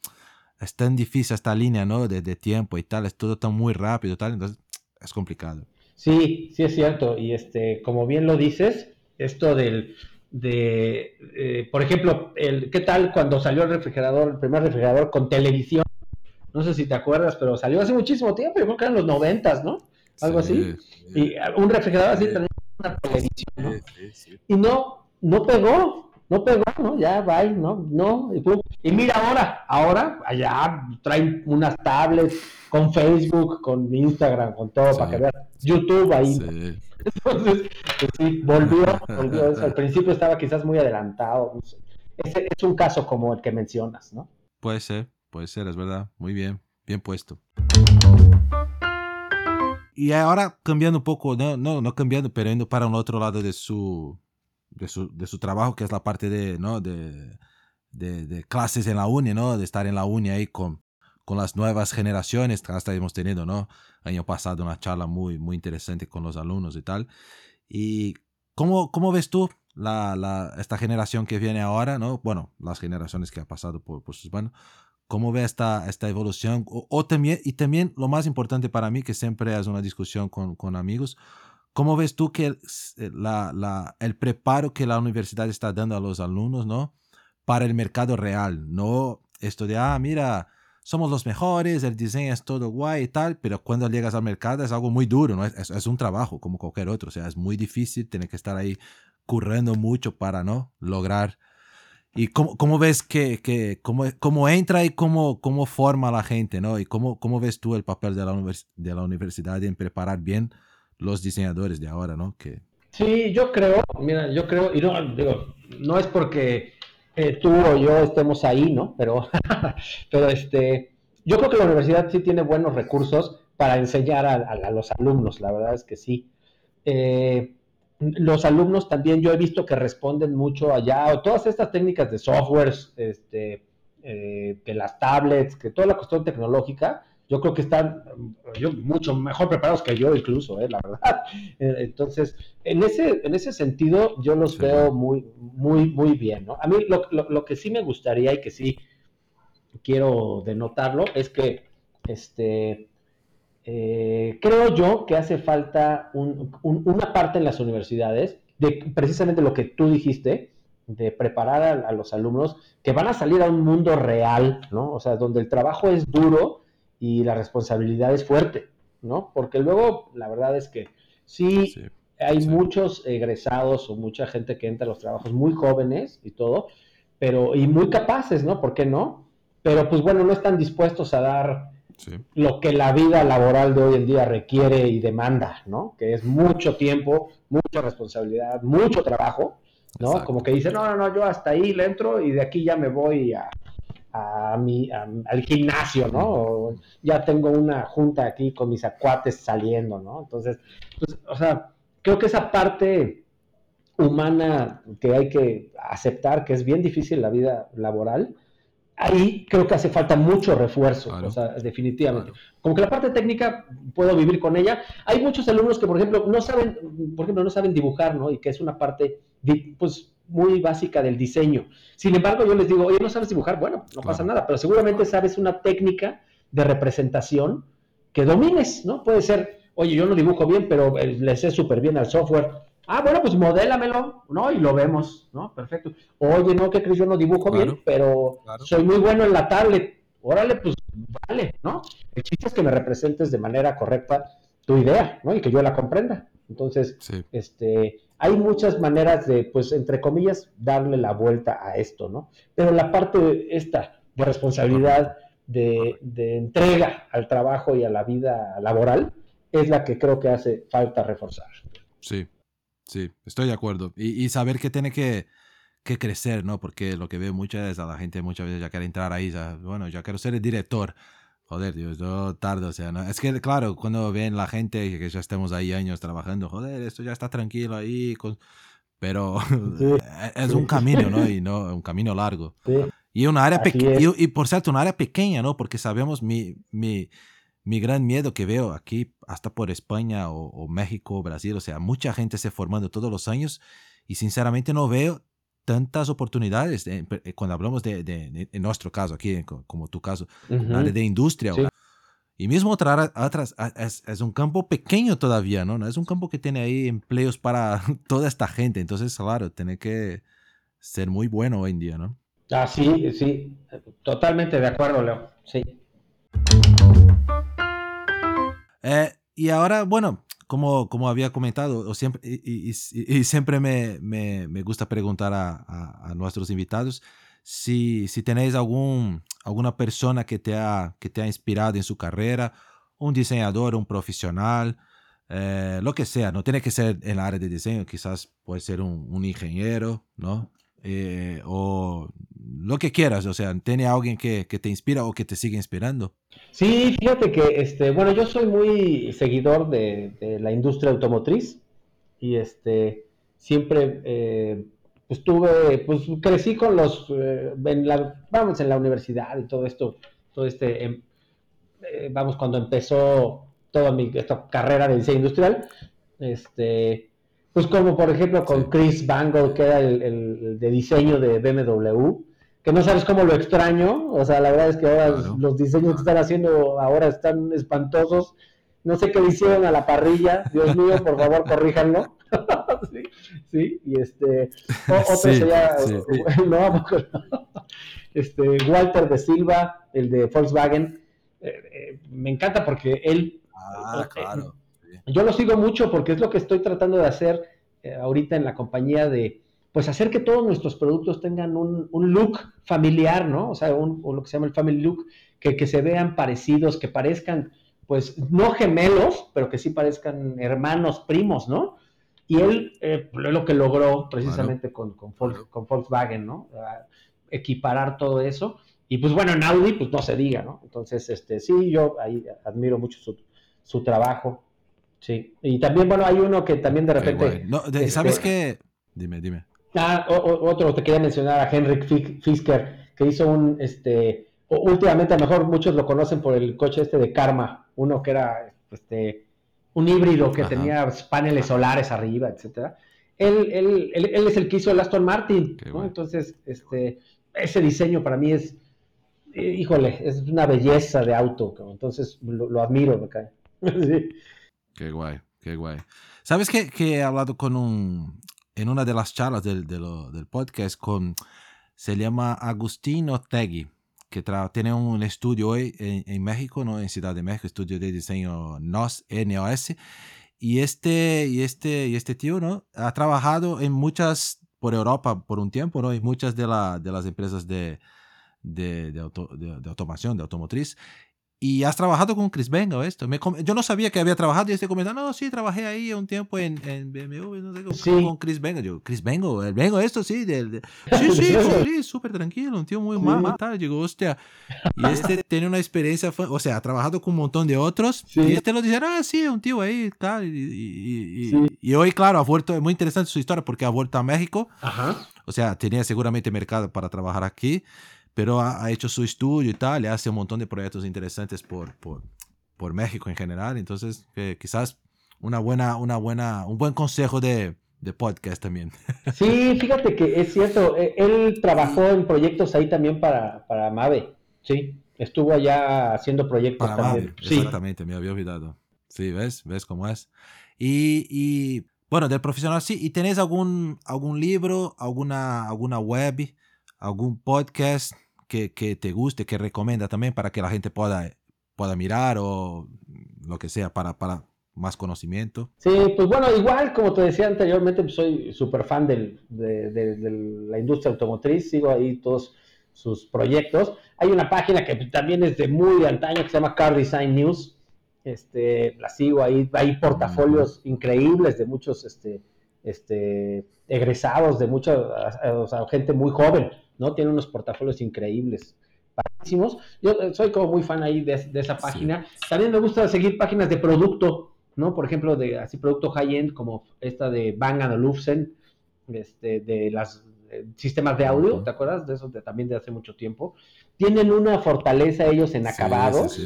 es tan difícil esta línea, ¿no? De, de tiempo y tal, es todo tan muy rápido tal, entonces es complicado. Sí, sí es cierto, y este, como bien lo dices, esto del, de, eh, por ejemplo, el, ¿qué tal cuando salió el refrigerador, el primer refrigerador con televisión? No sé si te acuerdas, pero salió hace muchísimo tiempo, yo creo que eran los noventas, ¿no? Algo así. Y un refrigerador así tenía una televisión, ¿no? Y no, no pegó, no pegó, ¿no? Ya, bye, ¿no? No, y, mira ahora, ahora, allá traen unas tablets con Facebook, con Instagram, con todo, para que vean, YouTube ahí. Entonces, pues sí, volvió, volvió eso. (laughs) Al principio estaba quizás muy adelantado, es un caso como el que mencionas, ¿no? Puede ser, puede ser, es verdad. Muy bien, bien puesto. Y ahora cambiando un poco, no, no, no cambiando, pero yendo para un otro lado de su, de su, trabajo, que es la parte de, ¿no? de, de, clases en la uni, ¿no? De estar en la uni ahí con, con las nuevas generaciones que hasta hemos tenido, ¿no? Año pasado una charla muy, muy interesante con los alumnos y tal. ¿Y cómo, cómo ves tú la, la, esta generación que viene ahora, ¿no? Bueno, las generaciones que ha pasado por, por sus manos. ¿Cómo ve esta, esta evolución? O, también, y también lo más importante para mí, que siempre es una discusión con, con amigos, ¿Cómo ves tú que eh, la, la, el preparo que la universidad está dando a los alumnos, ¿no? Para el mercado real, no esto de, ah, mira, somos los mejores, el diseño es todo guay y tal, pero cuando llegas al mercado es algo muy duro, ¿no? Es, es un trabajo como cualquier otro, o sea, es muy difícil, tener que estar ahí currando mucho para, ¿no? Lograr. ¿Y cómo, cómo ves que, que cómo, cómo, entra y cómo, cómo forma la gente, ¿no? Y cómo, cómo ves tú el papel de la, de la universidad en preparar bien los diseñadores de ahora, ¿no? Sí, yo creo, mira, yo creo, y no, digo, no es porque eh, tú o yo estemos ahí, ¿no? Pero, (laughs) pero este, yo creo que la universidad sí tiene buenos recursos para enseñar a, los alumnos, la verdad es que sí. Eh, los alumnos también yo he visto que responden mucho allá, o todas estas técnicas de softwares, este, eh, que las tablets, que toda la cuestión tecnológica, yo creo que están yo, mucho mejor preparados que yo incluso, eh, la verdad. (laughs) Eh, entonces, en ese, en ese sentido, yo los veo muy, muy, muy bien, ¿no? A mí lo, lo, lo, que sí me gustaría y que sí quiero denotarlo es que, este, eh, creo yo que hace falta un, un, una parte en las universidades de precisamente lo que tú dijiste, de preparar a, a los alumnos que van a salir a un mundo real, ¿no? O sea, donde el trabajo es duro, y la responsabilidad es fuerte, ¿no? Porque luego la verdad es que sí, hay muchos egresados o mucha gente que entra a los trabajos muy jóvenes y todo, pero y muy capaces, ¿no? ¿Por qué no? Pero pues bueno, no están dispuestos a dar lo que la vida laboral de hoy en día requiere y demanda, ¿no? Que es mucho tiempo, mucha responsabilidad, mucho trabajo, ¿no? Como que dicen, no, no, no, yo hasta ahí le entro y de aquí ya me voy a, a mi, al gimnasio, ¿no? ya tengo una junta aquí con mis acuates saliendo, ¿no? Entonces, pues, o sea, creo que esa parte humana que hay que aceptar, que es bien difícil la vida laboral, ahí creo que hace falta mucho refuerzo, o sea, definitivamente. Como que la parte técnica puedo vivir con ella. Hay muchos alumnos que, por ejemplo, no saben, por ejemplo, no saben dibujar, ¿no? Y que es una parte, pues, muy básica del diseño. Sin embargo, yo les digo, oye, ¿no sabes dibujar? Bueno, no pasa nada, pero seguramente sabes una técnica de representación que domines, ¿no? Puede ser, oye, yo no dibujo bien, pero le sé súper bien al software. Ah, bueno, pues modélamelo, ¿no? Y lo vemos, ¿no? Perfecto. Oye, no, ¿qué crees? Yo no dibujo bien, pero soy muy bueno en la tablet. Órale, pues vale, ¿no? El chiste es que me representes de manera correcta tu idea, ¿no? Y que yo la comprenda. Entonces, este, hay muchas maneras de, pues, entre comillas, darle la vuelta a esto, ¿no? Pero la parte esta de responsabilidad, de, de, entrega al trabajo y a la vida laboral, es la que creo que hace falta reforzar. Sí, sí, estoy de acuerdo. Y, y saber que tiene que, que, crecer, ¿no? Porque lo que veo muchas veces a la gente muchas veces ya quiere entrar ahí, ya, bueno, ya quiero ser el director Joder, Dios, yo tardo, o sea, ¿no? Es que, claro, cuando ven la gente que ya estemos ahí años trabajando, joder, esto ya está tranquilo ahí, con... pero (laughs) es un camino, ¿no? (laughs) Y no, un camino largo. Sí. Y una área pequeña, y, y, por cierto, una área pequeña, ¿no? Porque sabemos mi, mi, mi gran miedo que veo aquí, hasta por España o, o México, Brasil, o sea, mucha gente se formando todos los años y sinceramente no veo tantas oportunidades eh, cuando hablamos de, de, de, en nuestro caso aquí, como tu caso, uh -huh. de industria. Sí. Y mismo otra, atrás es, es, un campo pequeño todavía, ¿no? Es un campo que tiene ahí empleos para (laughs) toda esta gente. Entonces, claro, tiene que ser muy bueno hoy en día, ¿no? Ah, sí, sí. Totalmente de acuerdo, Leo. Sí. Eh, y ahora, bueno, como, como había comentado, o siempre, y, siempre me, me, me, gusta preguntar a, a, nuestros invitados si, si tenéis algún, alguna persona que te, ha, que te ha inspirado en su carrera, un diseñador, un profesional, eh, lo que sea, no tiene que ser en la área de diseño, quizás puede ser un ingeniero, ¿no? Eh, o lo que quieras, o sea, ¿tiene alguien que, te inspira o que te sigue inspirando? Sí, fíjate que, este, bueno, yo soy muy seguidor de, la industria automotriz y este, siempre, eh, pues pues crecí con los, eh, en la, vamos, en la universidad y todo esto, todo este, em, eh, vamos, cuando empezó toda mi esta carrera de diseño industrial, este, pues como por ejemplo con Chris Bangle, que era el de diseño de BMW, que no sabes cómo lo extraño. O sea, la verdad es que ahora los diseños que están haciendo ahora están espantosos. No sé qué le hicieron a la parrilla. Dios mío, por favor, corríjanlo. (laughs) sí, sí, y este. otro sería. (laughs) No, este, Walter de Silva, el de Volkswagen. Eh, eh, me encanta porque él. Ah, claro. Yo lo sigo mucho porque es lo que estoy tratando de hacer eh, ahorita en la compañía de pues hacer que todos nuestros productos tengan un, look familiar, ¿no? O sea, un, o lo que se llama el family look, que, que, se vean parecidos, que parezcan, pues, no gemelos, pero que sí parezcan hermanos, primos, ¿no? Y él eh, lo que logró precisamente con, con, Volkswagen, ¿no? equiparar todo eso. Y pues bueno, en Audi, pues no se diga, ¿no? Entonces, este, sí, yo ahí admiro mucho su, su trabajo. Sí. Y también, bueno, hay uno que también de repente. No, ¿Sabes este, qué? Dime, dime. Ah, otro te quería mencionar a Henrik Fisker, que hizo un, este, últimamente a lo mejor muchos lo conocen por el coche este de Karma, uno que era, este, un híbrido que tenía paneles solares arriba, etcétera. Él, él, él, es el que hizo el Aston Martin, ¿no? Entonces, este, ese diseño para mí es, híjole, es una belleza de auto, entonces lo, admiro, me cae. (laughs) Qué guay, qué guay. ¿Sabes que, que he hablado con un, en una de las charlas del, del podcast con, se llama Agustino Tegui, que tiene un estudio hoy en, México, ¿no? en Ciudad de México, estudio de diseño NOS, NOS, y este, y este, y este tío ¿no? ha trabajado en muchas, por Europa por un tiempo, ¿no? y muchas de, la, de las empresas de, de, de, de, automación, de automotriz, y has trabajado con Chris Bengo esto. yo no sabía que había trabajado y este comentando, no, sí, trabajé ahí un tiempo en, en BMW, no sé, con Chris Bengo. Yo, Chris Bengo, el Bengo, esto sí, del, (laughs) sí, sí, sí, súper tranquilo, un tío muy malo y tal. Digo, hostia, y este tiene una experiencia, o sea, ha trabajado con un montón de otros y este lo dice, ah, sí, un tío ahí, tal. Y, y, y, hoy, claro, ha vuelto, es muy interesante su historia porque ha vuelto a México. Ajá. O sea, tenía seguramente mercado para trabajar aquí pero ha, hecho su estudio y tal, y hace un montón de proyectos interesantes por, por, por México en general. Entonces, quizás una buena, una buena, un buen consejo de, de podcast también. (laughs) Sí, fíjate que es cierto, e, él trabajó en proyectos ahí también para, para Mave, sí, estuvo allá haciendo proyectos para también. Exactamente, me había olvidado. Sí, ¿ves? ¿Ves cómo es? Y, y bueno, del profesional, sí, ¿y tenés algún, algún libro, alguna, alguna web, algún podcast que, que, te guste, que recomienda también para que la gente pueda, pueda mirar o lo que sea para, para más conocimiento? Sí, pues bueno, igual como te decía anteriormente, pues soy súper fan del, de, de, la industria automotriz, sigo ahí todos sus proyectos. Hay una página que también es de muy antaño que se llama Car Design News. Este, la sigo ahí, hay portafolios increíbles de muchos este, este, egresados, de mucha o sea, gente muy joven ¿no? Tiene unos portafolios increíbles. Yo eh, soy como muy fan ahí de, esa página. También me gusta seguir páginas de producto, ¿no? Por ejemplo, de así producto high-end como esta de Bang Olufsen, este, de las eh, sistemas de audio, ¿te acuerdas? De eso también de hace mucho tiempo. Tienen una fortaleza ellos en acabados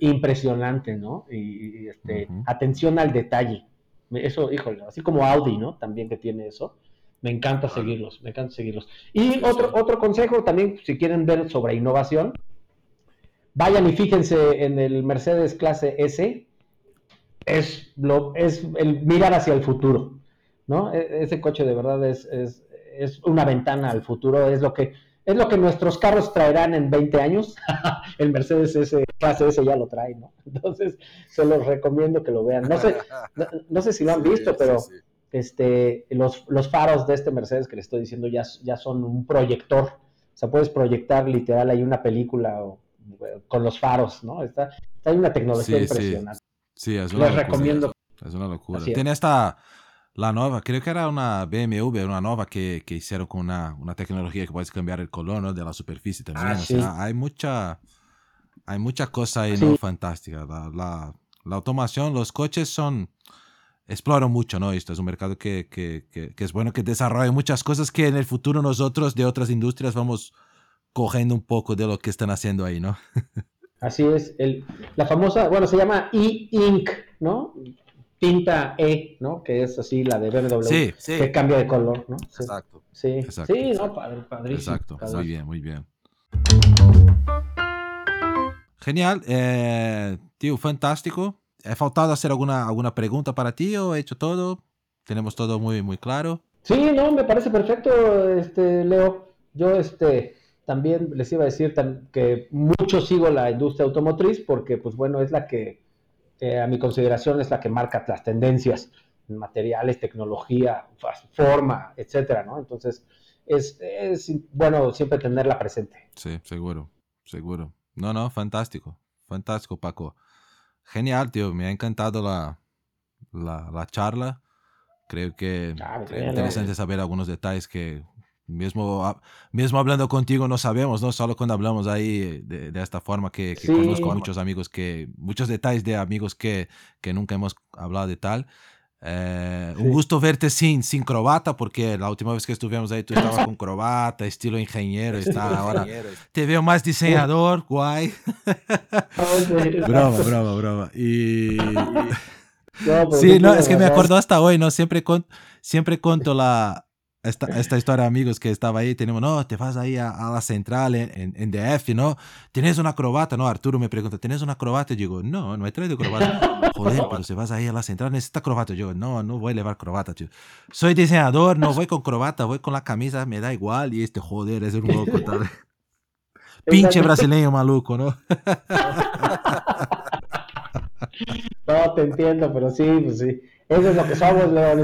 impresionante, ¿no? Y, este, atención al detalle. Eso, híjole, así como Audi, ¿no? También que tiene eso. Me encanta seguirlos, me encanta seguirlos. Y otro, otro consejo también, si quieren ver sobre innovación, vayan y fíjense en el Mercedes clase S. Es, lo, es el mirar hacia el futuro, ¿no? E, ese coche de verdad es, es, es una ventana al futuro, es lo que es lo que nuestros carros traerán en 20 años. (laughs) el Mercedes S, clase S ya lo trae, ¿no? Entonces, se los recomiendo que lo vean. No sé, no, sé si lo han visto, pero este, los, los faros de este Mercedes que le estoy diciendo ya, ya son un proyector. O sea, puedes proyectar literal ahí una película con los faros, ¿no? Está, hay una tecnología impresionante. Sí, es una Les recomiendo. Es una locura. Tiene esta, La nueva, creo que era una BMW, una nueva que, que hicieron con una, una, tecnología que puedes cambiar el color ¿no? de la superficie también. Ah, o sea, hay mucha, hay mucha cosa ahí ¿no? fantástica. La, la, la, automación, los coches son, exploran mucho, ¿no? Esto es un mercado que, que, que, es bueno que desarrolle muchas cosas que en el futuro nosotros de otras industrias vamos cogiendo un poco de lo que están haciendo ahí, ¿no? (laughs) Así es, el, la famosa, bueno, se llama e-ink, ¿no? tinta E, ¿no? Que es así la de BMW, sí, sí. que cambia de color, ¿no? Exacto. Sí, sí, no, padre, padrísimo. Exacto, muy bien, muy bien. Genial, eh, tío, fantástico. ¿He faltado hacer alguna, alguna pregunta para ti o he hecho todo? ¿Tenemos todo muy, muy claro? Sí, no, me parece perfecto, este, Leo. Yo, este, también les iba a decir que mucho sigo la industria automotriz porque, pues bueno, es la que a mi consideración es la que marca las tendencias en materiales, tecnología, forma, etcétera, ¿no? Entonces, es, es, bueno siempre tenerla presente. Sí, seguro, seguro. No, no, fantástico, fantástico, Paco. Genial, tío, me ha encantado la, la, la charla. Creo que ah, es interesante saber algunos detalles que Mismo, mismo hablando contigo no sabemos, ¿no? Solo cuando hablamos ahí de, de esta forma que, que conozco muchos amigos que, muchos detalles de amigos que, que nunca hemos hablado de tal. Eh, un gusto verte sin, sin corbata, porque la última vez que estuvimos ahí tú estabas con corbata, estilo ingeniero, está ahora te veo más diseñador, guay. broma, broma, broma. Y... sí, no, es que me acuerdo hasta hoy, ¿no? Siempre, con, siempre cuento la, esta, esta historia, amigos, que estaba ahí, tenemos, no, te vas ahí a, la central en, en, DF, ¿no? ¿Tienes una acrobata? No, Arturo me pregunta, ¿tienes una acrobata? Y digo, no, no he traído acrobata. (laughs) Joder, pero si vas ahí a la central, necesitas acrobata. Yo, no, no voy a llevar acrobata, tío. Soy diseñador, no voy con acrobata, voy con la camisa, me da igual. Y este, joder, es un loco, tal. (laughs) Pinche brasileño maluco, ¿no? (laughs) no, te entiendo, pero sí, pues sí. Eso es lo que somos, Leo,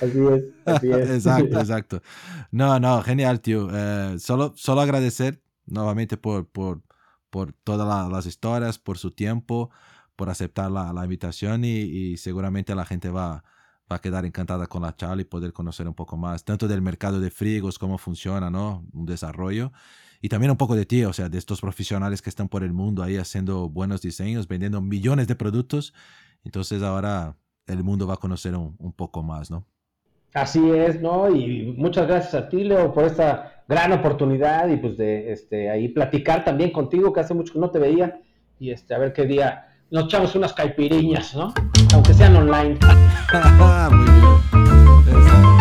Así es, así es. exacto, exacto. No, no, genial, tío. Eh, solo, solo agradecer nuevamente por, por, por todas las historias, por su tiempo, por aceptar la, la invitación y, seguramente la gente va, va a quedar encantada con la charla y poder conocer un poco más, tanto del mercado de frigos, cómo funciona, ¿no? Un desarrollo. Y también un poco de ti, o sea, de estos profesionales que están por el mundo ahí haciendo buenos diseños, vendiendo millones de productos. Entonces ahora el mundo va a conocer un, un, poco más, ¿no? Así es, ¿no? Y muchas gracias a ti, Leo, por esta gran oportunidad y pues de este, ahí platicar también contigo, que hace mucho que no te veía, y este, a ver qué día nos echamos unas caipiriñas, ¿no? Aunque sean online. (laughs) Muy bien.